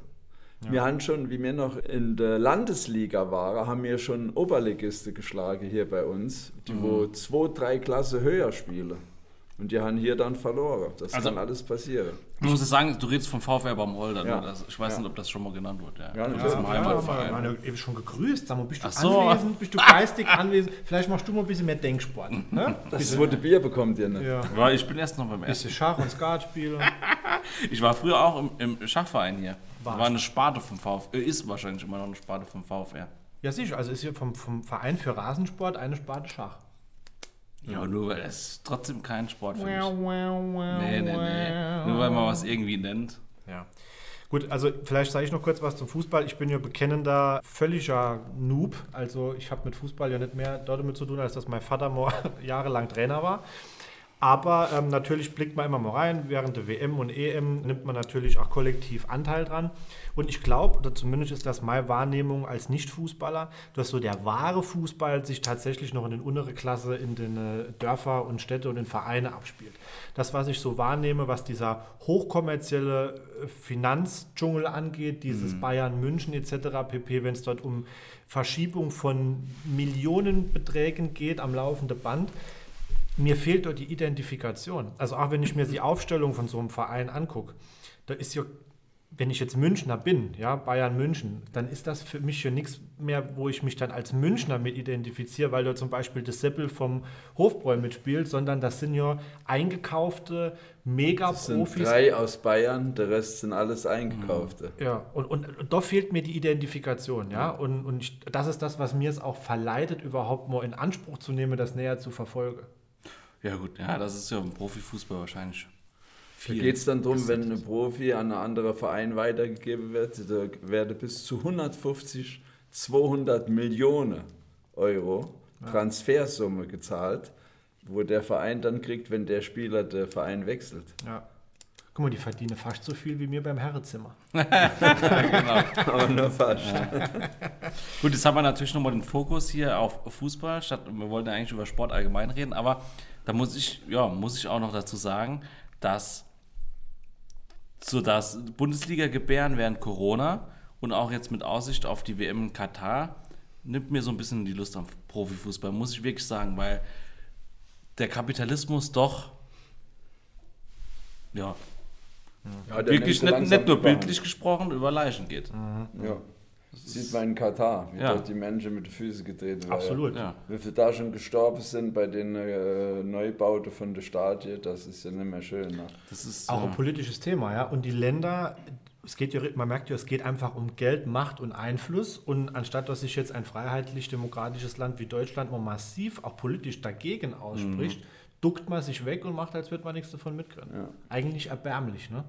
Wir haben schon, wie wir noch in der Landesliga waren, haben wir schon Oberligisten geschlagen hier bei uns, die wo zwei, drei Klasse höher spielen. Und die haben hier dann verloren. Das
Also-
kann alles passieren.
Ich muss jetzt sagen, du redest vom VfR Baumholder.
Ja.
Ne? Ich weiß
Ja.
nicht, ob das schon mal genannt wurde. Ja,
Ja,
Ja,
Heimatverein.
ja, man, eben schon gegrüßt. Sag mal, bist du
so.
anwesend? Bist du geistig anwesend? Vielleicht machst du mal ein bisschen mehr Denksport. Ne?
Das zweite Bier bekommt ihr nicht.
Ja.
Ja, ich bin erst noch beim
Bisschen
ersten.
Schach und Skat spielen.
Ich war früher auch im, im Schachverein hier.
Warst.
War eine Sparte vom VfR. Ist wahrscheinlich immer noch eine Sparte vom VfR.
Ja, sicher. Also ist hier vom, vom Verein für Rasensport eine Sparte Schach.
Ja, nur weil es ist trotzdem kein Sport für mich. Nee, Nee, nee. Nur weil man was irgendwie nennt.
Ja. Gut, also vielleicht sage ich noch kurz was zum Fußball. Ich bin ja bekennender, völliger Noob. Also ich habe mit Fußball ja nicht mehr dort damit zu tun, als dass mein Vater jahrelang Trainer war. Aber ähm, natürlich blickt man immer mal rein. Während der WM und EM nimmt man natürlich auch kollektiv Anteil dran. Und ich glaube, oder zumindest ist das meine Wahrnehmung als Nicht-Fußballer, dass so der wahre Fußball sich tatsächlich noch in den unteren Klasse, in den äh, Dörfer und Städte und in Vereine abspielt. Das, was ich so wahrnehme, was dieser hochkommerzielle äh, Finanzdschungel angeht, dieses Bayern, München etc. pp., wenn es dort um Verschiebung von Millionenbeträgen geht am laufenden Band, mir fehlt dort die Identifikation. Also auch wenn ich mir die Aufstellung von so einem Verein angucke, da ist ja, wenn ich jetzt Münchner bin, ja, Bayern München, dann ist das für mich ja nichts mehr, wo ich mich dann als Münchner mit identifiziere, weil da zum Beispiel das Seppel vom Hofbräu mitspielt, sondern das sind ja eingekaufte
Es sind
Mega-Profis.
drei aus Bayern, der Rest sind alles Eingekaufte.
Ja, und, und, und da fehlt mir die Identifikation, ja. Und, und ich, das ist das, was mir es auch verleitet, überhaupt mal in Anspruch zu nehmen, das näher zu verfolgen.
Ja gut, ja, das ist ja im Profifußball wahrscheinlich
Da
viel.
geht es dann darum, wenn ein Profi an einen anderen Verein weitergegeben wird, da werden bis zu 150, 200 Millionen Euro Transfersumme gezahlt, wo der Verein dann kriegt, wenn der Spieler den Verein wechselt.
Ja. Guck mal, die verdienen fast so viel wie mir beim Herrezimmer.
Aber nur fast.
Gut, jetzt haben wir natürlich nochmal den Fokus hier auf Fußball, statt wir wollten ja eigentlich über Sport allgemein reden, aber da muss ich, ja, muss ich auch noch dazu sagen, dass so das Bundesliga gebären während Corona und auch jetzt mit Aussicht auf die WM in Katar nimmt mir so ein bisschen die Lust am Profifußball, muss ich wirklich sagen, weil der Kapitalismus doch ja,
Ja,
wirklich nicht, nicht nur bildlich gesprochen über Leichen geht.
Ja. Sieht man in Katar, wie
Ja.
dort die Menschen mit den Füßen getreten werden.
Absolut.
Ja.
Wie viele da schon gestorben sind bei den äh, Neubauten von der Stadie, das ist ja nicht mehr schön. Ne?
Das ist
Auch
ja.
ein politisches Thema, ja. Und die Länder, es geht ja, man merkt ja, es geht einfach um Geld, Macht und Einfluss. Und anstatt dass sich jetzt ein freiheitlich-demokratisches Land wie Deutschland mal massiv auch politisch dagegen ausspricht, duckt man sich weg und macht, als würde man nichts davon mitkriegen.
Ja.
Eigentlich erbärmlich, ne?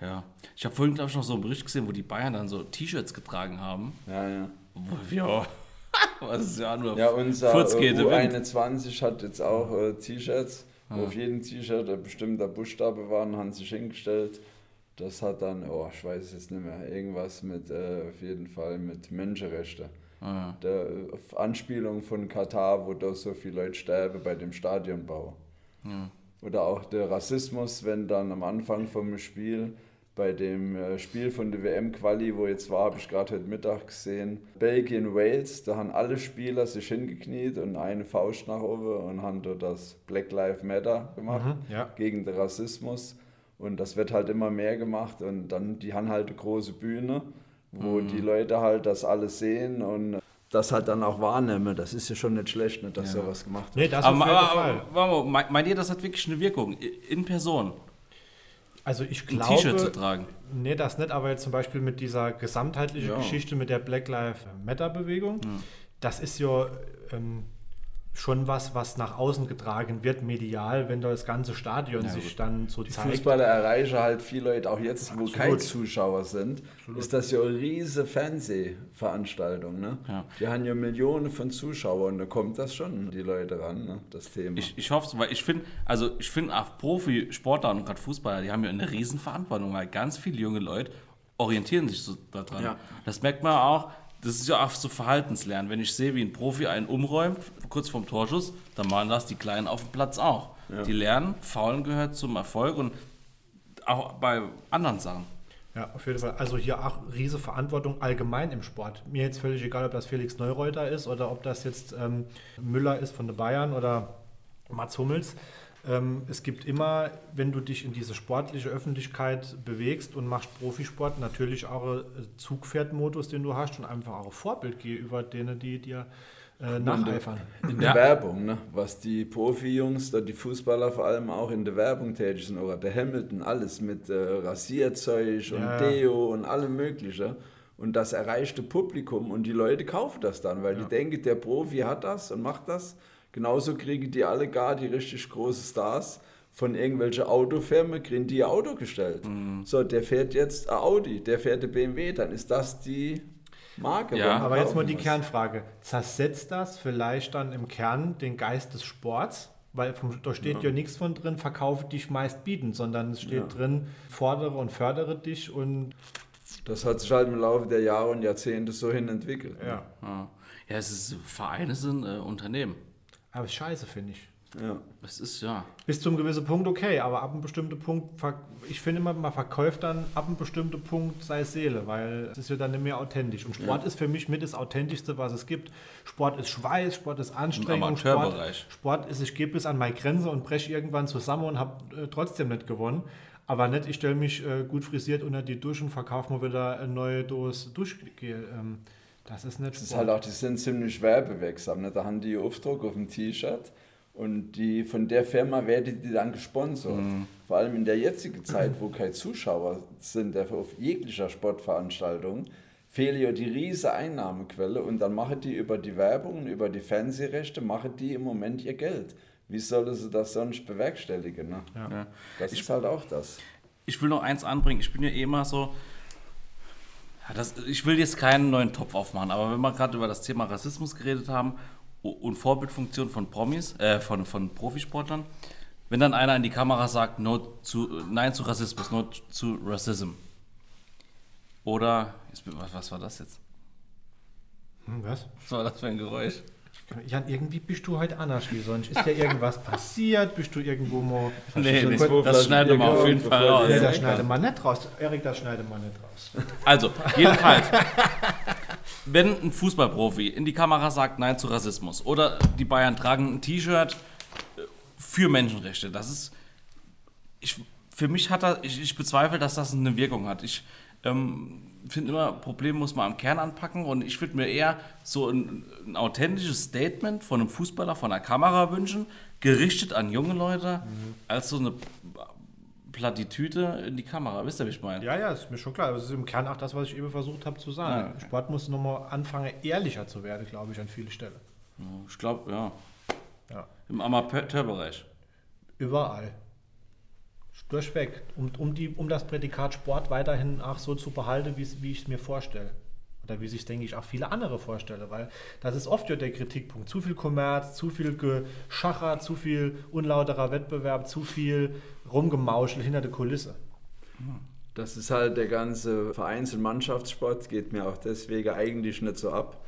Ja, ich habe vorhin, glaube ich, noch so einen Bericht gesehen, wo die Bayern dann so T-Shirts getragen haben.
Ja, ja.
Wo wir, was ist ja nur
Ja, unser
Furz
äh,
geht der Wind.
U21 hat jetzt auch äh, T-Shirts, wo auf jedem T-Shirt ein bestimmter Buchstabe war und haben sich hingestellt. Das hat dann, oh, ich weiß es jetzt nicht mehr, irgendwas mit, äh, auf jeden Fall mit Menschenrechte.
Ah,
Der äh, auf Anspielung von Katar, wo da so viele Leute sterben bei dem Stadionbau.
Ja.
Oder auch der Rassismus, wenn dann am Anfang vom Spiel, bei dem äh, Spiel von der WM-Quali, wo jetzt war, habe ich gerade heute Mittag gesehen, Belgien-Wales, da haben alle Spieler sich hingekniet und eine Faust nach oben und haben dort das Black Lives Matter gemacht
Mhm, ja.
gegen den Rassismus. Und das wird halt immer mehr gemacht und dann, die haben halt eine große Bühne, wo die Leute halt das alles sehen und das halt dann auch wahrnehmen. Das ist ja schon nicht schlecht, nicht, dass sowas gemacht wird.
Nee, das
Aber, aber, aber, aber meint- ihr, das hat wirklich eine Wirkung in Person,
Also ich
ein
glaube...
T-Shirt zu tragen?
Nee, das nicht, aber jetzt zum Beispiel mit dieser gesamtheitlichen
Ja.
Geschichte mit der Black Lives Matter Bewegung, das ist ja ähm, schon was, was nach außen getragen wird, medial, wenn da das ganze Stadion sich dann so
Die
zeigt.
Fußballer erreichen halt viele Leute, auch jetzt, wo
Absolut.
keine Zuschauer sind, ist das ja eine riesige Fernsehveranstaltung. Ne?
Ja.
Die haben ja Millionen von Zuschauern und da kommt das schon die Leute ran, ne? das Thema.
Ich, ich hoffe es, weil ich finde, also ich finde auch Profisportler und gerade Fußballer, die haben ja eine riesen Verantwortung, weil ganz viele junge Leute orientieren sich so daran.
Ja.
Das merkt man auch, das ist ja auch so Verhaltenslernen. Wenn ich sehe, wie ein Profi einen umräumt, kurz vorm Torschuss, dann machen das die Kleinen auf dem Platz auch. Die lernen, Faulen gehört zum Erfolg und auch bei anderen Sachen.
Ja, auf jeden Fall. Also hier auch riese Verantwortung allgemein im Sport. Mir jetzt völlig egal, ob das Felix Neureuter ist oder ob das jetzt ähm, Müller ist von den Bayern oder Mats Hummels. Ähm, es gibt immer, wenn du dich in diese sportliche Öffentlichkeit bewegst und machst Profisport, natürlich auch einen Zugpferdmodus, den du hast und einfach auch ein Vorbild gegenüber denen, die dir äh, nacheifern.
in der
Ja.
Werbung, ne? was die Profi-Jungs, die Fußballer vor allem auch in der Werbung tätig sind, oder der Hamilton, alles mit äh, Rasierzeug und
Ja.
Deo und allem Mögliche. Und das erreichte Publikum und die Leute kaufen das dann, weil die denken, der Profi hat das und macht das. Genauso kriegen die alle gar die richtig großen Stars von irgendwelchen Autofirmen, kriegen die ihr Auto gestellt.
Mhm.
So, der fährt jetzt ein Audi, der fährt ein BMW, dann ist das die Marke.
Ja,
Aber jetzt mal die
muss.
Kernfrage. Zersetzt das vielleicht dann im Kern den Geist des Sports? Weil vom, da steht ja. nichts von drin, verkaufe dich meist bieten, sondern es steht drin, fordere und fördere dich und
Das hat sich halt im Laufe der Jahre und Jahrzehnte so hin entwickelt.
ja.
Ja, ja es ist, Vereine sind äh, Unternehmen.
Aber ist scheiße, finde ich.
Ja.
Es ist, ja.
Bis zu einem gewissen Punkt okay, aber ab einem bestimmten Punkt, ich finde immer, man verkauft dann ab einem bestimmten Punkt seine Seele, weil es ist ja dann nicht mehr authentisch. Und Sport ist für mich mit das Authentischste, was es gibt. Sport ist Schweiß, Sport ist Anstrengung, Sport,
Amateurbereich.
Sport ist, ich gehe bis an meine Grenze und breche irgendwann zusammen und habe äh, trotzdem nicht gewonnen. Aber nicht, ich stelle mich äh, gut frisiert unter die Dusche und verkaufe mir wieder eine neue Dose Duschgel. Ähm, das ist nicht
Das ist halt auch, die sind ziemlich werbewirksam. Ne? Da haben die Aufdruck auf dem T-Shirt und die, von der Firma werden die dann gesponsert. Vor allem in der jetzigen Zeit, wo keine Zuschauer sind, der auf jeglicher Sportveranstaltung, fehlt ja die riesige Einnahmequelle und dann machen die über die Werbung und über die Fernsehrechte, machen die im Moment ihr Geld. Wie sollen sie das sonst bewerkstelligen? Ne?
ja.
Das ist halt auch das.
Ich will noch eins anbringen. Ich bin ja eh immer so. Ja, das, ich will jetzt keinen neuen Topf aufmachen, aber wenn wir gerade über das Thema Rassismus geredet haben und Vorbildfunktion von Promis, äh, von, von Profisportlern, wenn dann einer in die Kamera sagt, no zu, Nein zu Rassismus, No zu Racism. Oder, was, was war das jetzt?
Hm, was?
Was war das für ein Geräusch?
Jan, irgendwie bist du heute anders wie sonst. Ist ja irgendwas passiert? Bist du irgendwo mal.
Nee,
so
nee,
kurz-
das schneiden wir auf jeden Fall raus.
Nee, das
ja,
schneide man nicht raus. Erik, das schneide man nicht raus.
Also, jedenfalls, wenn ein Fußballprofi in die Kamera sagt Nein zu Rassismus oder die Bayern tragen ein T-Shirt äh, für Menschenrechte, das ist, ich, für mich hat das, ich, ich bezweifle, dass das eine Wirkung hat. Ich ähm, finde immer, Probleme muss man am Kern anpacken und ich würde mir eher so ein, ein authentisches Statement von einem Fußballer, von einer Kamera wünschen, gerichtet an junge Leute, als so eine Plattitüte in die Kamera. Wisst ihr, wie ich meine?
Ja, ja, ist mir schon klar. Das ist im Kern auch das, was ich eben versucht habe zu sagen.
Ja, okay.
Sport muss nochmal anfangen, ehrlicher zu werden, glaube ich, an vielen Stellen.
Ich glaube, ja.
Ja.
Im Amateurbereich.
Überall. Durchweg. Um, um, die, um das Prädikat Sport weiterhin auch so zu behalten, wie ich es mir vorstelle. Oder wie sich, denke ich, auch viele andere vorstelle. Weil das ist oft ja der Kritikpunkt. Zu viel Kommerz, zu viel Geschacher, zu viel unlauterer Wettbewerb, zu viel Rumgemauschel hinter der Kulisse.
Das ist halt der ganze Vereins- und Mannschaftssport, geht mir auch deswegen eigentlich nicht so ab.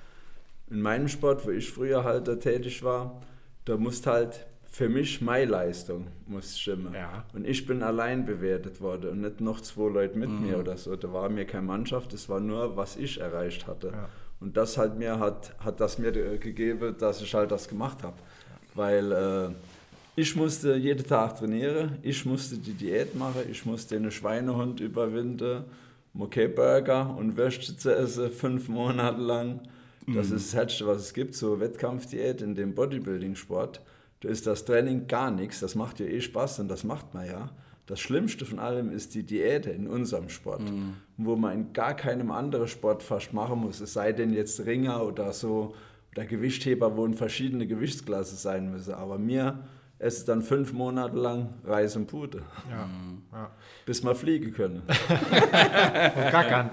In meinem Sport, wo ich früher halt da tätig war, da muss halt für mich meine Leistung muss stimmen.
Ja.
Und ich bin allein bewertet worden und nicht noch zwei Leute mit
Mhm.
mir oder so. Da war mir keine Mannschaft, das war nur, was ich erreicht hatte.
Ja.
Und das halt mir hat, hat das mir äh, gegeben, dass ich halt das gemacht habe. Weil äh, ich musste jeden Tag trainieren, ich musste die Diät machen, ich musste einen Schweinehund überwinden, okay Burger und Würstchen zu essen, fünf Monate lang. Das ist das Härteste, was es gibt, so Wettkampfdiät in dem Bodybuilding-Sport. Da ist das Training gar nichts, das macht ja eh Spaß und das macht man ja. Das Schlimmste von allem ist die Diät in unserem Sport, wo man in gar keinem anderen Sport fast machen muss, es sei denn jetzt Ringer oder so, oder Gewichtheber, wo in verschiedene Gewichtsklassen sein müssen. Aber mir es ist dann fünf Monate lang Reis und Pute,
Ja. ja.
bis wir fliegen können.
Gackern.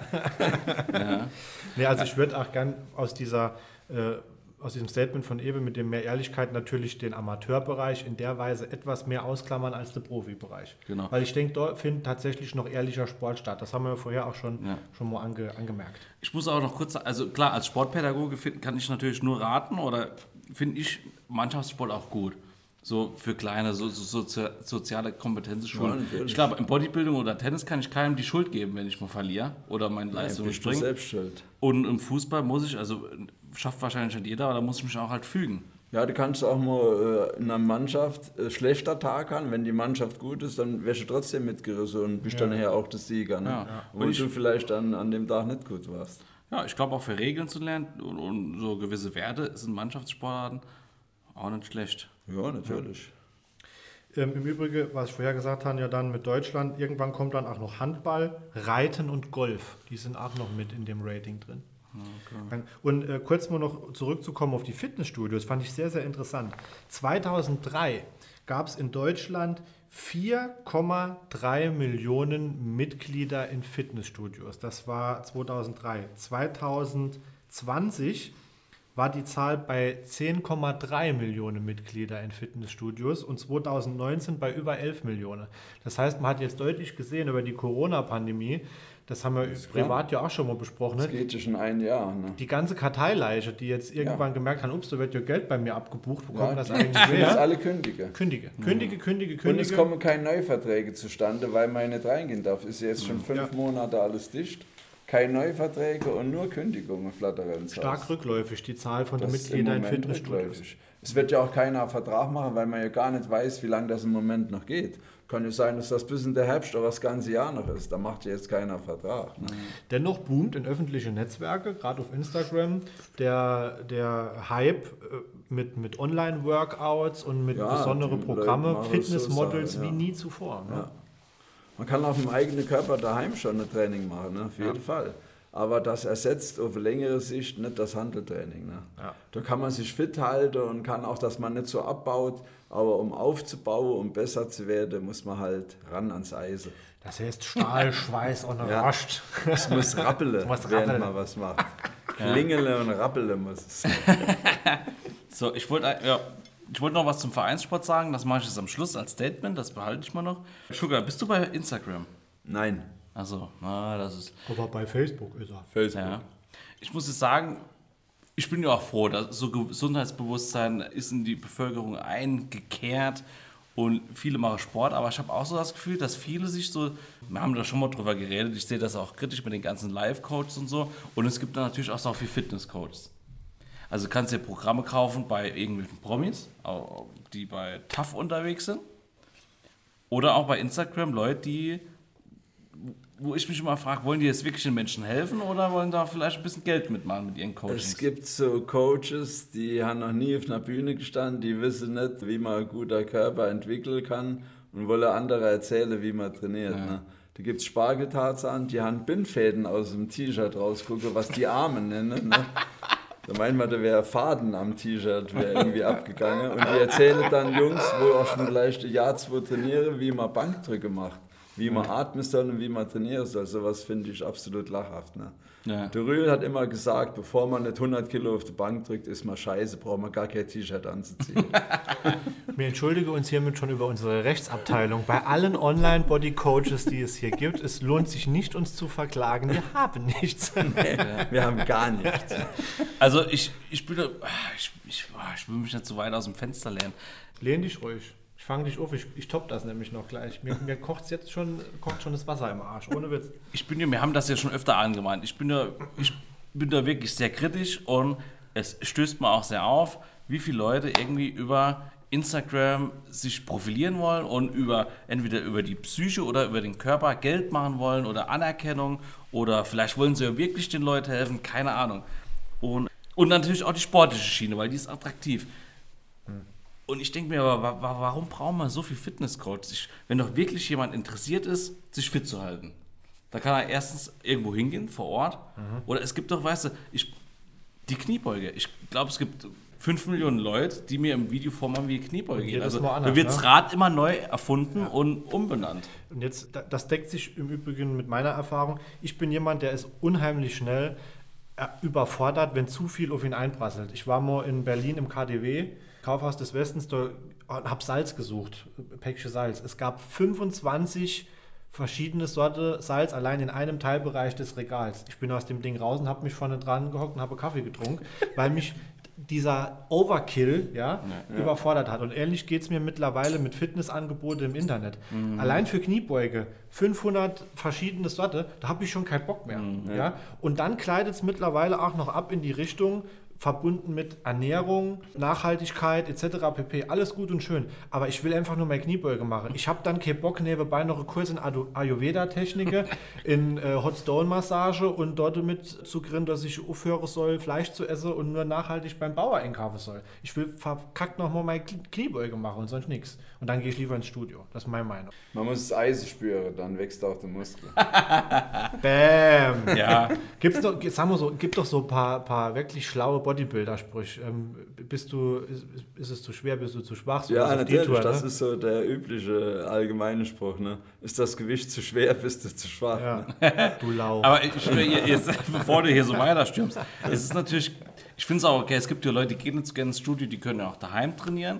Nee, also ich würde auch gern aus dieser äh, aus diesem Statement von Ewe mit dem mehr Ehrlichkeit natürlich den Amateurbereich in der Weise etwas mehr ausklammern als den Profibereich.
Genau.
Weil ich denke, dort findet tatsächlich noch ehrlicher Sport statt. Das haben wir vorher auch schon,
Ja.
schon mal ange, angemerkt.
Ich muss auch noch kurz sagen, also klar, als Sportpädagoge find, kann ich natürlich nur raten oder finde ich Mannschaftssport auch gut. So für kleine so, so, sozi soziale
Ja,
Kompetenzschulen.
natürlich.
ich glaube, in Bodybuilding oder Tennis kann ich keinem die Schuld geben, wenn ich mal verliere oder meine Leistung nicht bringe.
selbst schuld.
Und im Fußball muss ich, also schafft wahrscheinlich nicht jeder, aber da muss ich mich auch halt fügen.
Ja, du kannst auch mal äh, in einer Mannschaft äh, schlechter Tag haben. Wenn die Mannschaft gut ist, dann wärst du trotzdem mitgerissen und bist dann nachher auch der Sieger. Ne?
Ja. Ja.
Und
Und ich-
du vielleicht dann an dem Tag nicht gut warst.
Ja, ich glaube auch für Regeln zu lernen und, und so gewisse Werte sind Mannschaftssportarten auch nicht schlecht.
Ja, natürlich.
Ähm, Im Übrigen, was ich vorher gesagt habe, ja dann mit Deutschland, irgendwann kommt dann auch noch Handball, Reiten und Golf. Die sind auch noch mit in dem Rating drin. Und äh, kurz mal noch zurückzukommen auf die Fitnessstudios, fand ich sehr, sehr interessant. 2003 gab es in Deutschland 4,3 Millionen Mitglieder in Fitnessstudios. Das war 2003. 2020 war die Zahl bei 10,3 Millionen Mitglieder in Fitnessstudios und 2019 bei über 11 Millionen. Das heißt, man hat jetzt deutlich gesehen über die Corona-Pandemie, das haben wir privat ja auch schon mal besprochen,
Das
ne?
geht ja schon ein Jahr. Ne?
die ganze Karteileiche, die jetzt irgendwann gemerkt haben, ups, da wird ja Geld bei mir abgebucht, wo kommt das eigentlich
müssen jetzt
her?
alle kündigen.
Kündige, kündige, kündige,
Und es
kündige.
kommen keine Neuverträge zustande, weil man nicht reingehen darf. Ist jetzt schon fünf
Ja.
Monate alles dicht. Keine Neuverträge und nur Kündigungen flattern ins
Stark
Haus.
rückläufig, die Zahl von den
Das im
Mitgliedern in Fitnessstudios.
Es wird ja auch keiner einen Vertrag machen, weil man ja gar nicht weiß, wie lange das im Moment noch geht. Kann ja sein, dass das bis in der Herbst oder das ganze Jahr noch ist. Da macht ja jetzt keiner Vertrag. Ne?
Dennoch boomt in öffentliche Netzwerke, gerade auf Instagram, der, der Hype äh, mit, mit Online-Workouts und mit
Ja,
besonderen
die Leute
Programme,
machen so
Fitnessmodels
Sachen, ja.
wie nie zuvor. Ne?
Ja. Man kann auf dem eigenen Körper daheim schon ein Training machen, ne? auf jeden Fall. Aber das ersetzt auf längere Sicht nicht das Handeltraining. Ne?
Ja.
Da kann man sich fit halten und kann auch, dass man nicht so abbaut. Aber um aufzubauen, um besser zu werden, muss man halt ran ans Eisen.
Das heißt Stahl, Schweiß und
Ja.
Rost.
Es muss rappeln,
muss rappeln.
man was macht. Klingele und rappeln muss es.
So, ich wollte ja, ich wollte noch was zum Vereinssport sagen, das mache ich jetzt am Schluss als Statement, das behalte ich mal noch. Sugar, bist du bei Instagram?
Nein,
Also, na, das ist
Aber bei Facebook ist er.
Facebook.
Ja. Ich muss jetzt sagen, ich bin ja auch froh, dass so Gesundheitsbewusstsein ist in die Bevölkerung eingekehrt und viele machen Sport, aber ich habe auch so das Gefühl, dass viele sich so, wir haben da schon mal drüber geredet, ich sehe das auch kritisch mit den ganzen Live-Coaches und so und es gibt da natürlich auch so viele Fitness-Coaches. Also du kannst dir Programme kaufen bei irgendwelchen Promis, die bei TAF unterwegs sind oder auch bei Instagram Leute, die wo ich mich immer frage, wollen die jetzt wirklich den Menschen helfen oder wollen da vielleicht ein bisschen Geld mitmachen mit ihren Coachings?
Es gibt so Coaches, die haben noch nie auf einer Bühne gestanden, die wissen nicht, wie man ein guter Körper entwickeln kann und wollen andere erzählen, wie man trainiert. Ne? Da gibt es Spargeltarzan, die haben Bindfäden aus dem T-Shirt rausgucken, was die Armen nennen. Ne? Da meint man, da wäre Faden am T-Shirt wäre irgendwie abgegangen. Und die erzählen dann Jungs, wo auch schon vielleicht ein Jahr, zwei trainieren, wie man Bankdrücke macht, wie man atmen soll und wie man trainieren soll. Sowas finde ich absolut lachhaft. Ne?
Ja.
Der Rühl hat immer gesagt, bevor man nicht 100 Kilo auf die Bank drückt, ist man scheiße, braucht man gar kein T-Shirt anzuziehen.
Wir entschuldigen uns hiermit schon über unsere Rechtsabteilung. Bei allen Online-Body-Coaches, die es hier gibt, es lohnt sich nicht, uns zu verklagen. Wir haben nichts.
Wir haben gar nichts.
Also ich, ich bin, da- ich, ich, ich will mich nicht so weit aus dem Fenster lehnen.
Lehn dich ruhig. Fange dich auf. Ich, ich top das nämlich noch gleich. Mir, mir kocht jetzt schon, kocht schon das Wasser im Arsch. Ohne Witz.
Ich bin ja, wir haben das ja schon öfter angemahnt. Ich bin da, ich bin da wirklich sehr kritisch und es stößt mir auch sehr auf, wie viele Leute irgendwie über Instagram sich profilieren wollen und über entweder über die Psyche oder über den Körper Geld machen wollen oder Anerkennung oder vielleicht wollen sie ja wirklich den Leuten helfen, keine Ahnung. Und, und natürlich auch die sportliche Schiene, weil die ist attraktiv. Und ich denke mir aber, wa- wa- warum brauchen wir so viel Fitnesscoaches? Ich- Wenn doch wirklich jemand interessiert ist, sich fit zu halten. Da kann er erstens irgendwo hingehen, vor Ort. Oder es gibt doch, weißt du, ich Die Kniebeuge. Ich glaube, es gibt 5 Millionen Leute, die mir im Video vormachen, wie Kniebeuge
jedes
Also
anders,
da wird das
ne?
Rad immer neu erfunden und umbenannt.
Und jetzt, da- das deckt sich im Übrigen mit meiner Erfahrung. Ich bin jemand, der ist unheimlich schnell äh, überfordert, wenn zu viel auf ihn einprasselt. Ich war mal in Berlin im KDW, Kaufhaus des Westens, da habe Salz gesucht, Päckchen Salz. Es gab 25 verschiedene Sorte Salz allein in einem Teilbereich des Regals. Ich bin aus dem Ding raus und habe mich vorne dran gehockt und habe Kaffee getrunken, weil mich dieser Overkill ja, überfordert hat. Und ähnlich geht es mir mittlerweile mit Fitnessangeboten im Internet. Allein für Kniebeuge 500 verschiedene Sorte, da habe ich schon keinen Bock mehr. Ja? Und dann kleidet es mittlerweile auch noch ab in die Richtung, verbunden mit Ernährung, Nachhaltigkeit etc. pp. Alles gut und schön. Aber ich will einfach nur meine Kniebeuge machen. Ich habe dann keinen Bock, nebenbei noch einen Kurs in Ayurveda-Techniken, in äh, Hot Stone-Massage und dort mit zu grin, dass ich aufhören soll, Fleisch zu essen und nur nachhaltig beim Bauer einkaufen soll. Ich will verkackt nochmal meine Knie- Kniebeuge machen und sonst nichts. Und dann gehe ich lieber ins Studio. Das ist meine Meinung.
Man muss das Eisen spüren, dann wächst auch der Muskel.
Bam!
Ja,
Gibt's doch, sagen wir so, gibt doch so ein paar, paar wirklich schlaue Bodybuilder-Sprüche. Ähm, bist du, ist, ist es zu schwer, bist du zu schwach? So
Ja, natürlich,
Tour,
das
ne?
ist so der übliche allgemeine Spruch. Ne? Ist das Gewicht zu schwer, bist du zu schwach.
Ja,
Ne?
du Lauch.
aber ich, jetzt, jetzt, bevor du hier so weiter stürmst, es ist natürlich, ich finde es auch okay, es gibt ja Leute, die gehen jetzt gerne ins Studio, die können ja auch daheim trainieren.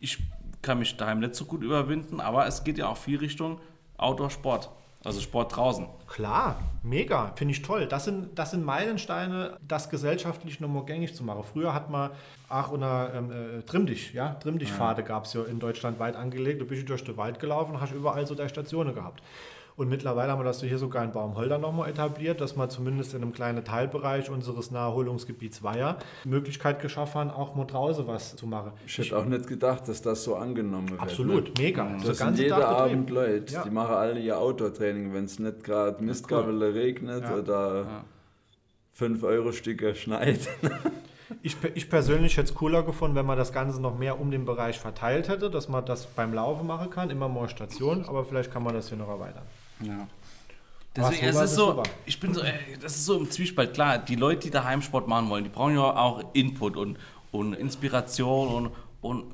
Ich kann mich daheim nicht so gut überwinden, aber es geht ja auch viel Richtung Outdoor-Sport, also Sport draußen.
Klar, mega, finde ich toll. Das sind, das sind Meilensteine, das gesellschaftlich nochmal gängig zu machen. Früher hat man auch unter ähm, äh, Trimmdich, ja, Trimmdich-Pfade gab es ja in Deutschland weit angelegt. Du bist durch den Wald gelaufen, hast überall so deine Stationen gehabt. Und mittlerweile haben wir das hier sogar in Baumholder nochmal etabliert, dass man zumindest in einem kleinen Teilbereich unseres Naherholungsgebiets Weiher die Möglichkeit geschaffen haben, auch mal draußen was zu machen.
Ich hätte auch nicht gedacht, dass das so angenommen wird.
Absolut,
Ne?
mega.
Das sind jeden
Tag
Abend
betrieben.
Leute,
Ja.
die machen alle ihr Outdoor-Training, wenn es nicht gerade Mistgabel regnet
Ja.
oder 5-Euro-Stücke schneit.
Ich, ich persönlich hätte es cooler gefunden, wenn man das Ganze noch mehr um den Bereich verteilt hätte, dass man das beim Laufen machen kann, immer mehr Stationen, aber vielleicht kann man das hier noch erweitern.
Ja. Deswegen, es ist so, ich bin so, ey, das ist so im Zwiespalt. Klar, die Leute, die daheim Sport machen wollen, die brauchen ja auch Input und, und Inspiration und, und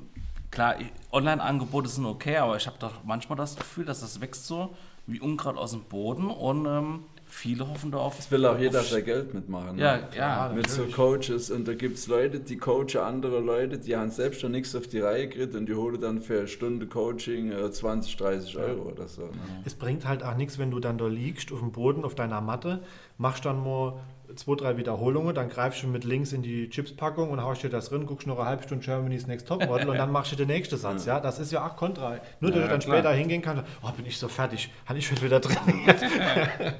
klar, Online-Angebote sind okay, aber ich habe doch manchmal das Gefühl, dass das wächst so wie Unkraut aus dem Boden und ähm, viele hoffen da auf.
Es will auch jeder sein Geld mitmachen. ne?
Ja, ja.
Mit so Coaches und da gibt es Leute, die coachen andere Leute, die haben selbst schon nichts auf die Reihe gekriegt und die holen dann für eine Stunde Coaching äh, 20, 30 Euro oder so. Ne?
Es bringt halt auch nichts, wenn du dann da liegst auf dem Boden auf deiner Matte, machst dann mal zwei, drei Wiederholungen, dann greifst du mit links in die Chipspackung und haust dir das drin, guckst noch eine halbe Stunde Germany's Next Topmodel und dann machst du den nächsten Satz. Ja, das ist ja auch kontra. Nur, dass
Ja,
du dann
klar.
später hingehen kannst, oh, bin ich so fertig, habe ich schon wieder trainiert.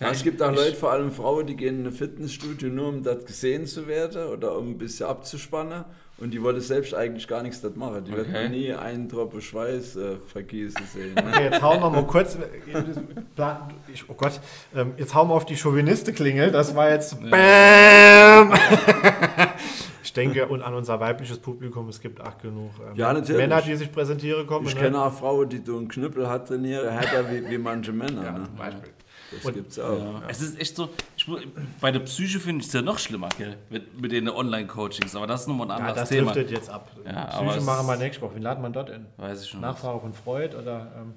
Ja, es gibt auch Leute, vor allem Frauen, die gehen in ein Fitnessstudio nur, um dort gesehen zu werden oder um ein bisschen abzuspannen. Und die wollen selbst eigentlich gar nichts dort machen. Die wird
Okay.
man nie einen Tropfen Schweiß äh, vergießen sehen. Ne?
Okay, jetzt hauen wir mal kurz. Oh Gott, ähm, jetzt hauen wir auf die Chauviniste-Klingel. Das war jetzt. Bam! Ich denke, und an unser weibliches Publikum, es gibt auch genug ähm,
Ja.
Männer, die sich präsentieren kommen.
Ich
ne?
kenne auch Frauen, die durch einen Knüppel hat trainieren, härter wie, wie manche Männer.
Ja,
ne?
zum Beispiel.
Das
Und-
gibt's auch.
Ja. Es ist echt so, ich, bei der Psyche finde ich es ja noch schlimmer, gell? Mit, mit den Online-Coachings, aber das ist nochmal ein
Ja,
anderes
das
Thema.
driftet jetzt ab.
Ja,
Psyche machen wir nächste Woche. Wen laden wir dort in?
Weiß ich schon.
Nachfrage von Freud oder. Ähm,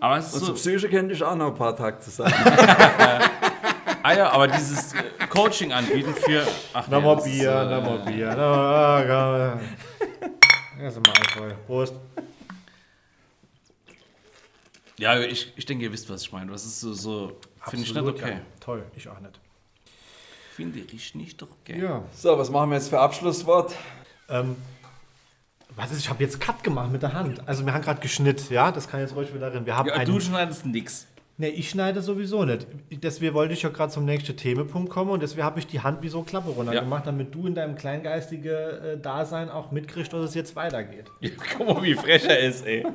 Aber es ist
Und
so,
zur Psyche könnte ich auch noch ein paar Takte sagen.
ah ja, aber dieses äh, Coaching anbieten für. Ach,
na
nee,
mal
das
Bier,
äh,
na mal Bier. Na, ah, ja, ja, sind wir Alkohol. Prost.
Ja, ich, ich denke, ihr wisst, was ich meine. Das ist so, so finde ich nicht
Absolut,
okay.
ja. Toll, ich auch nicht.
Finde ich nicht okay.
Ja.
So, was machen wir jetzt für Abschlusswort?
Ähm, was ist, ich habe jetzt Cut gemacht mit der Hand. Also wir haben gerade geschnitten, ja, das kann jetzt ruhig wieder drin. Wir haben
Ja,
einen,
du schneidest nix.
Nee, ich schneide sowieso nicht. Deswegen wollte ich ja gerade zum nächsten Themenpunkt kommen und deswegen habe ich die Hand wie so Klappe runter
Ja.
gemacht, damit du in deinem kleingeistigen äh, Dasein auch mitkriegst, dass es jetzt weitergeht.
Ja, guck mal, wie frech er ist, ey.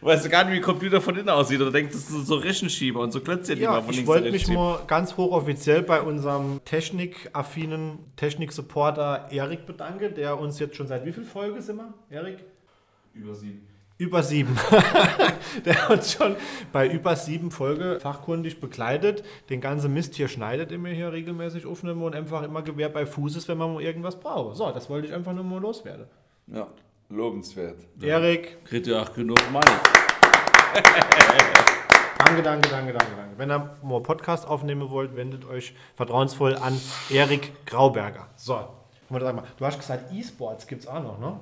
Du weißt gar nicht, wie ein Computer von innen aussieht. Oder denkst, das sind so Rechenschieber und so Klötzchen, die
Ja,
man von
ich wollte mich mal ganz hochoffiziell bei unserem technikaffinen Technik-Supporter Erik bedanken, der uns jetzt schon seit wie viel Folge sind wir, Erik?
Über sieben.
Über sieben. der uns schon bei über sieben Folge fachkundig begleitet. Den ganzen Mist hier schneidet er mir hier regelmäßig aufnehmen und einfach immer Gewehr bei Fuß ist, wenn man mal irgendwas braucht. So, das wollte ich einfach nur mal loswerden.
Ja, lobenswert.
Erik,
Kriegt ihr auch genug Money.
danke, danke, danke, danke, danke. Wenn ihr mal Podcast aufnehmen wollt, wendet euch vertrauensvoll an Erik Grauberger. So, du hast gesagt, E-Sports gibt es auch noch, ne?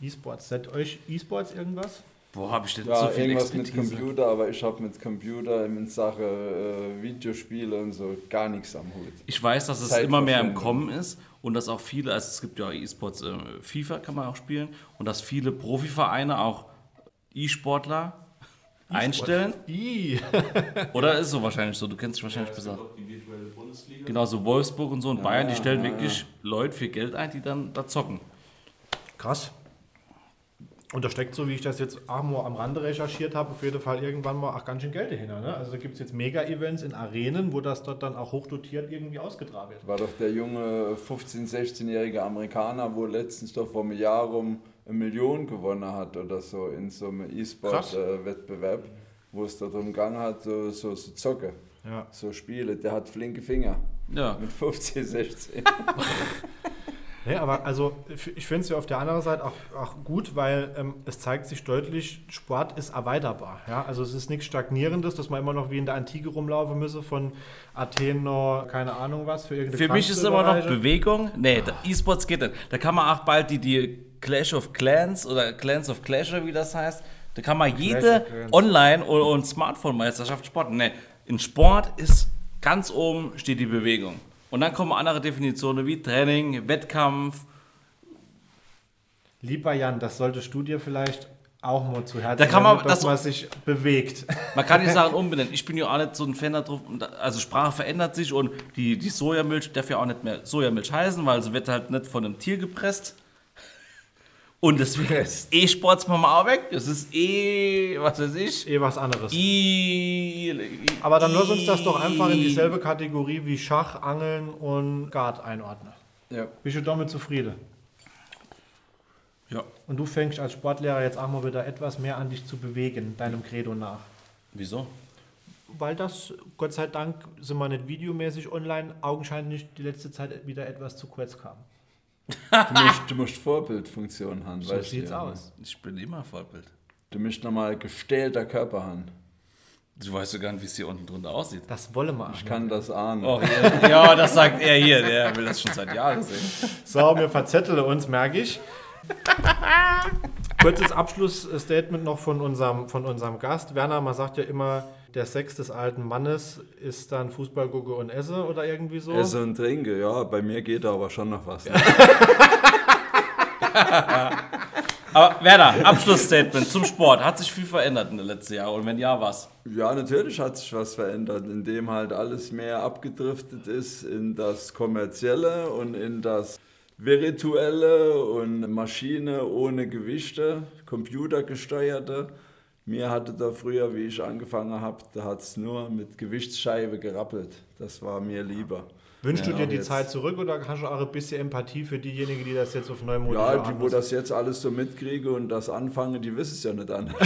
E-Sports, seid euch E-Sports irgendwas?
Wo habe ich denn
Ja,
so viel
irgendwas mit
Expertise?
Computer, aber ich habe mit Computer in Sache äh, Videospiele und so gar nichts am Hut.
Ich weiß, dass es
Zeitverschwendung.
immer mehr im Kommen ist und dass auch viele, also es gibt ja auch E-Sports, äh, FIFA kann man auch spielen und dass viele Profivereine auch E-Sportler einstellen.
I.
Oder ist so wahrscheinlich so? Du kennst dich wahrscheinlich besser. Genau, so Wolfsburg und so und Bayern, die stellen wirklich Leute für Geld ein, die dann da zocken.
Krass. Und da steckt so, wie ich das jetzt auch mal am Rande recherchiert habe, auf jeden Fall irgendwann mal auch ganz schön Geld dahinter. Ne? Also da gibt es jetzt Mega-Events in Arenen, wo das dort dann auch hochdotiert irgendwie ausgetragen wird.
War doch der junge 15-, 16-jährige Amerikaner, wo letztens doch vor einem Jahr rum eine Million gewonnen hat oder so in so einem. E-Sport-Wettbewerb, wo es darum gegangen hat, so, so, so Zocke,
Ja.
so Spiele. Der hat flinke Finger
Ja.
mit 15, 16.
Nee, aber also ich finde es ja auf der anderen Seite auch, auch gut, weil ähm, es zeigt sich deutlich, Sport ist erweiterbar. Ja? Also es ist nichts Stagnierendes, dass man immer noch wie in der Antike rumlaufen müsse, von Athen noch keine Ahnung was für irgendeine
Für mich ist immer noch. Bewegung. Nee, E-Sports geht nicht. Da kann man auch bald die, die Clash of Clans oder Clans of Clash oder wie das heißt, da kann man jede. Online- und, und Smartphone-Meisterschaft sporten. Nee, in Sport ist ganz oben steht die Bewegung. Und dann kommen andere Definitionen wie Training, Wettkampf.
Lieber Jan, das solltest du dir vielleicht auch mal zu Herzen
Da kann man-
nehmen, dass
das-
man sich bewegt.
Man kann die Sachen umbenennen. Ich bin ja auch nicht so ein Fan drauf. Also Sprache verändert sich und die, die Sojamilch darf ja auch nicht mehr Sojamilch heißen, weil sie wird halt nicht von einem Tier gepresst. Und deswegen ist E-Sports machen wir auch weg. Das ist eh, was weiß ich.
Eh was anderes.
I,
Aber dann lass uns das doch einfach in dieselbe Kategorie wie Schach, Angeln und Gard einordnen.
Ja.
Bist du damit zufrieden?
Ja.
Und du fängst als Sportlehrer jetzt auch mal wieder etwas mehr an dich zu bewegen, deinem Credo nach.
Wieso?
Weil das, Gott sei Dank, sind wir nicht videomäßig online, augenscheinlich die letzte Zeit wieder etwas zu kurz kam.
Du musst, du musst Vorbildfunktion haben.
So
weißt du
sieht's
ja.
aus.
Ich bin immer Vorbild.
Du musst nochmal gestählter Körper haben.
Du weißt ja gar nicht, wie es hier unten drunter aussieht.
Das wolle man.
Ich kann das ahnen.
Oh, ja, ja, das sagt er hier. Der will das schon seit Jahren sehen.
So, wir verzetteln uns, merke ich. Kurzes Abschlussstatement noch von unserem, von unserem Gast. Werner, man sagt ja immer, der Sex des alten Mannes ist dann Fußball, Gucke und Esse oder irgendwie so.
Essen und trinke, ja, bei mir geht da aber schon noch was. Ne?
Aber Werner, Abschlussstatement zum Sport. Hat sich viel verändert in den letzten Jahren? Und wenn ja, was?
Ja, natürlich hat sich was verändert, indem halt alles mehr abgedriftet ist in das Kommerzielle und in das Virtuelle und Maschine ohne Gewichte, computergesteuerte. Mir hatte da früher, wie ich angefangen habe, da hat es nur mit Gewichtsscheibe gerappelt. Das war mir lieber.
Wünschst du
Ja,
dir die Zeit zurück oder hast du auch ein bisschen Empathie für diejenigen, die das jetzt auf neumodische
Ja,
Art
die, wo das jetzt alles so mitkriege und das anfange, die wissen es ja nicht an.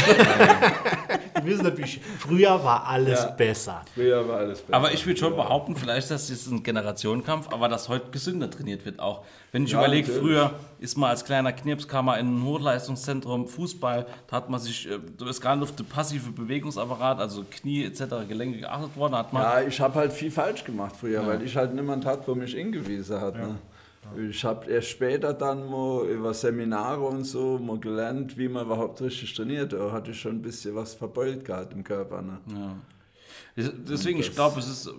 Die wissen nicht, wie ich, früher war alles
Ja.
besser.
Früher war alles besser.
Aber ich würde schon
Ja.
behaupten, vielleicht ist das ein Generationenkampf, aber dass heute gesünder trainiert wird auch. Wenn ich
Ja,
überlege,
natürlich.
früher ist man als kleiner Knirpskammer in ein Hochleistungszentrum Fußball, da hat man sich, äh, da ist gar nicht auf den passive Bewegungsapparat, also Knie etc., Gelenke geachtet worden, hat man.
Ja, ich habe halt viel falsch gemacht früher, weil ich halt niemand hat, wo mich hingewiesen hat. Ne? Ich habe erst später dann mal über Seminare und so mal gelernt, wie man überhaupt richtig trainiert. Da hatte ich schon ein bisschen was verbeult gehabt im Körper. Ne?
Des- Deswegen, ich glaube, es ist,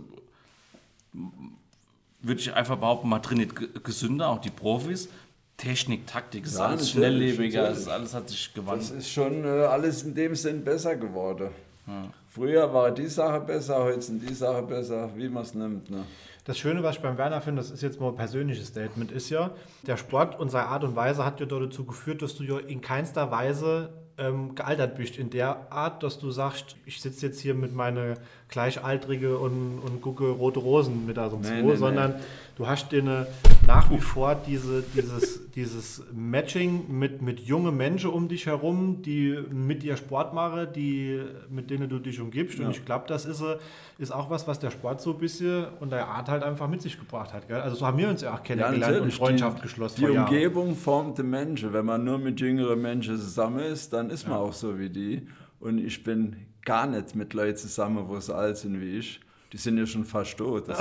würde ich einfach behaupten, man trainiert ge- gesünder, auch die Profis. Technik, Taktik, es ist
Ja,
alles schnelllebiger, ist alles hat sich
Das
gewandelt.
ist schon äh, alles in dem Sinn besser geworden. Früher war die Sache besser, heute sind die Sache besser, wie man es nimmt. Ne?
Das Schöne, was ich beim Werner finde, das ist jetzt mal ein persönliches Statement, ist ja, der Sport und seine Art und Weise hat ja dazu geführt, dass du ja in keinster Weise ähm, gealtert bist. In der Art, dass du sagst, ich sitze jetzt hier mit meiner Gleichaltrige und, und gucke rote Rosen mit da um
Nee,
zwei,
nee, nee.
Du hast dir nach wie vor diese, dieses, dieses Matching mit, mit jungen Menschen um dich herum, die mit dir Sport machen, die, mit denen du dich umgibst. Und
Ja.
ich glaube, das ist, ist auch was, was der Sport so ein bisschen und der Art halt einfach mit sich gebracht hat. Gell? Also so haben wir uns ja auch kennengelernt und Freundschaft
die,
geschlossen.
Die
Jahren.
Umgebung formt den Menschen. Wenn man nur mit jüngeren Menschen zusammen ist, dann ist man auch so wie die. Und ich bin gar nicht mit Leuten zusammen, wo so alt sind wie ich. Die sind ja schon fast tot.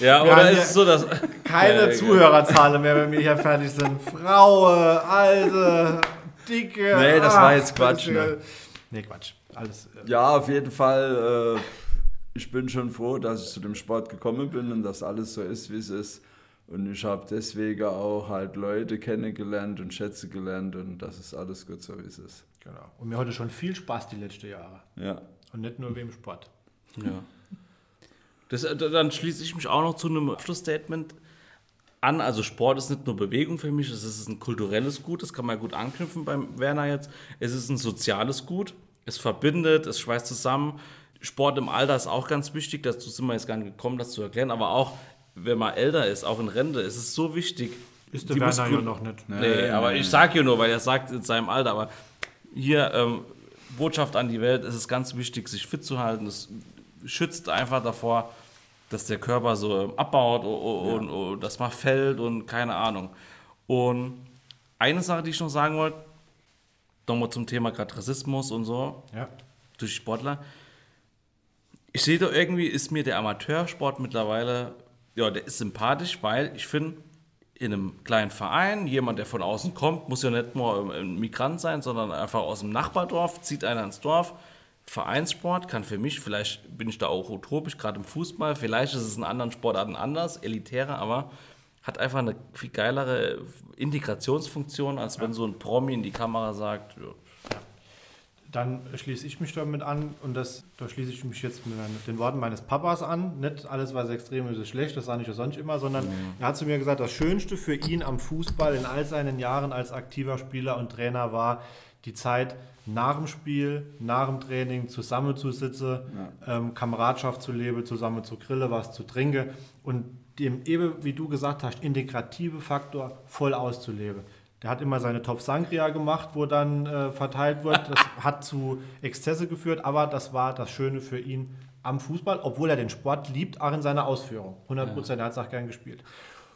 Ja,
Wir
oder ist es so, dass.
Keine
Ja,
Zuhörerzahlen mehr, wenn wir hier fertig sind. Fraue, alte, dicke.
Nee, das war jetzt Quatsch, ne?
Nee, Quatsch. Alles. äh,
Ja, auf jeden Fall. Äh, ich bin schon froh, dass ich zu dem Sport gekommen bin und dass alles so ist, wie es ist. Und ich habe deswegen auch halt Leute kennengelernt und Schätze gelernt und das ist alles gut so, wie es ist.
Genau. Und mir hatte schon viel Spaß die letzten Jahre.
Ja.
Und nicht nur wegen Sport.
Ja. Das, äh, dann schließe ich mich auch noch zu einem Abschlussstatement an. Also Sport ist nicht nur Bewegung für mich, es ist ein kulturelles Gut, das kann man gut anknüpfen beim Werner jetzt. Es ist ein soziales Gut, es verbindet, es schweißt zusammen. Sport im Alter ist auch ganz wichtig, dazu sind wir jetzt gar nicht gekommen, das zu erklären, aber auch wenn man älter ist, auch in Rente, ist es so wichtig.
Ist der
die
Werner ja noch nicht.
Nee, aber ich sage ja nur, weil er sagt in seinem Alter, aber hier ähm, Botschaft an die Welt, es ist ganz wichtig, sich fit zu halten. Es schützt einfach davor, dass der Körper so abbaut o- o- und, o- dass man fällt und keine Ahnung. Und eine Sache, die ich noch sagen wollte, nochmal zum Thema gerade Rassismus und so,
Ja.
durch Sportler. Ich sehe da irgendwie, ist mir der Amateursport mittlerweile, ja, der ist sympathisch, weil ich finde, in einem kleinen Verein, jemand, der von außen kommt, muss ja nicht nur ein Migrant sein, sondern einfach aus dem Nachbardorf, zieht einer ins Dorf. Vereinssport kann für mich, vielleicht bin ich da auch utopisch, gerade im Fußball, vielleicht ist es in anderen Sportarten anders, elitärer, aber hat einfach eine viel geilere Integrationsfunktion, als wenn so ein Promi in die Kamera sagt, ja,
Dann schließe ich mich damit an und das, da schließe ich mich jetzt mit den Worten meines Papas an. Nicht alles, was extrem ist, ist schlecht, das sage ich ja sonst immer, sondern er hat zu mir gesagt, das Schönste für ihn am Fußball in all seinen Jahren als aktiver Spieler und Trainer war die Zeit nach dem Spiel, nach dem Training zusammenzusitzen, ähm, Kameradschaft zu leben, zusammen zu grillen, was zu trinken und dem eben, wie du gesagt hast, integrative Faktor voll auszuleben. Der hat immer seine Top Sangria gemacht, wo dann äh, verteilt wird. Das hat zu Exzesse geführt, aber das war das Schöne für ihn am Fußball, obwohl er den Sport liebt, auch in seiner Ausführung. 100 Prozent, er hat es auch gern gespielt.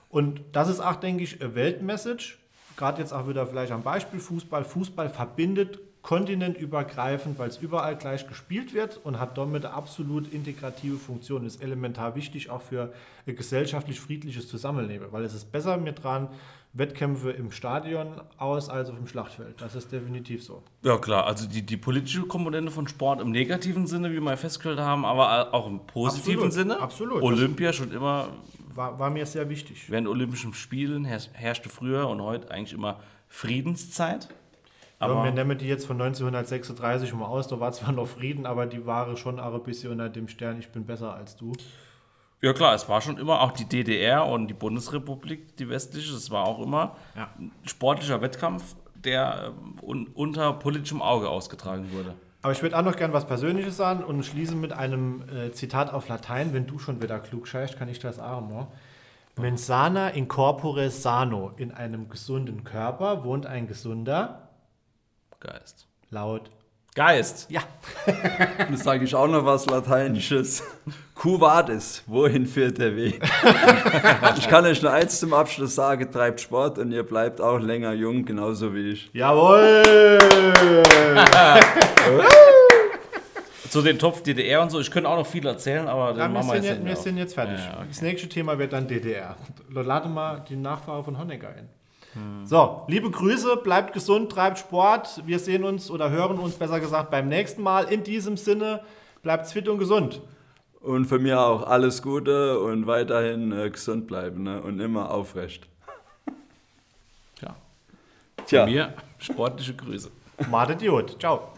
Und das ist auch, denke ich, eine Weltmessage. Gerade jetzt auch wieder vielleicht am Beispiel Fußball. Fußball verbindet kontinentübergreifend, weil es überall gleich gespielt wird und hat damit eine absolut integrative Funktion. Ist elementar wichtig auch für ein gesellschaftlich friedliches Zusammenleben, weil es ist besser mit dran Wettkämpfe im Stadion aus als auf dem Schlachtfeld. Das ist definitiv so.
Ja klar, also die, die politische Komponente von Sport im negativen Sinne, wie wir ja festgestellt haben, aber auch im positiven
Absolut,
Sinne.
absolut.
Olympia schon immer,
War, war mir sehr wichtig.
während Olympischen Spielen herrs- herrschte früher und heute eigentlich immer Friedenszeit.
Aber
Aber
wir nehmen die jetzt von 1936 mal aus, da war zwar noch Frieden, aber die waren schon auch ein bisschen unter dem Stern, ich bin besser als du.
Ja klar, es war schon immer auch die DDR und die Bundesrepublik, die westliche, es war auch immer
Ja.
ein sportlicher Wettkampf, der ähm, un, unter politischem Auge ausgetragen wurde.
Aber ich würde auch noch gern was Persönliches sagen und schließen mit einem äh, Zitat auf Latein. Wenn du schon wieder klug scheißt, kann ich das auch mal. Mensana in corpore sano. In einem gesunden Körper wohnt ein gesunder,
Geist.
laut.
Geist.
Ja.
Jetzt sage ich auch noch was Lateinisches. Quo vadis? Wohin führt der Weg? ich kann euch nur eins zum Abschluss sagen: treibt Sport und ihr bleibt auch länger jung, genauso wie ich.
Jawohl!
Zu den Topf DDR und so, ich könnte auch noch viel erzählen, aber
Ja,
dann
wir,
machen wir
sind
jetzt
wir sind jetzt fertig.
Ja, okay.
Das nächste Thema wird dann DDR. Lade mal die Nachfahre von Honecker ein. So, liebe Grüße, bleibt gesund, treibt Sport. Wir sehen uns oder hören uns besser gesagt beim nächsten Mal. In diesem Sinne, bleibt fit und gesund.
Und für mir auch alles Gute und weiterhin äh, gesund bleiben ne? und immer aufrecht.
Ja.
Tja.
Von mir sportliche Grüße.
Madet Idiot. Ciao.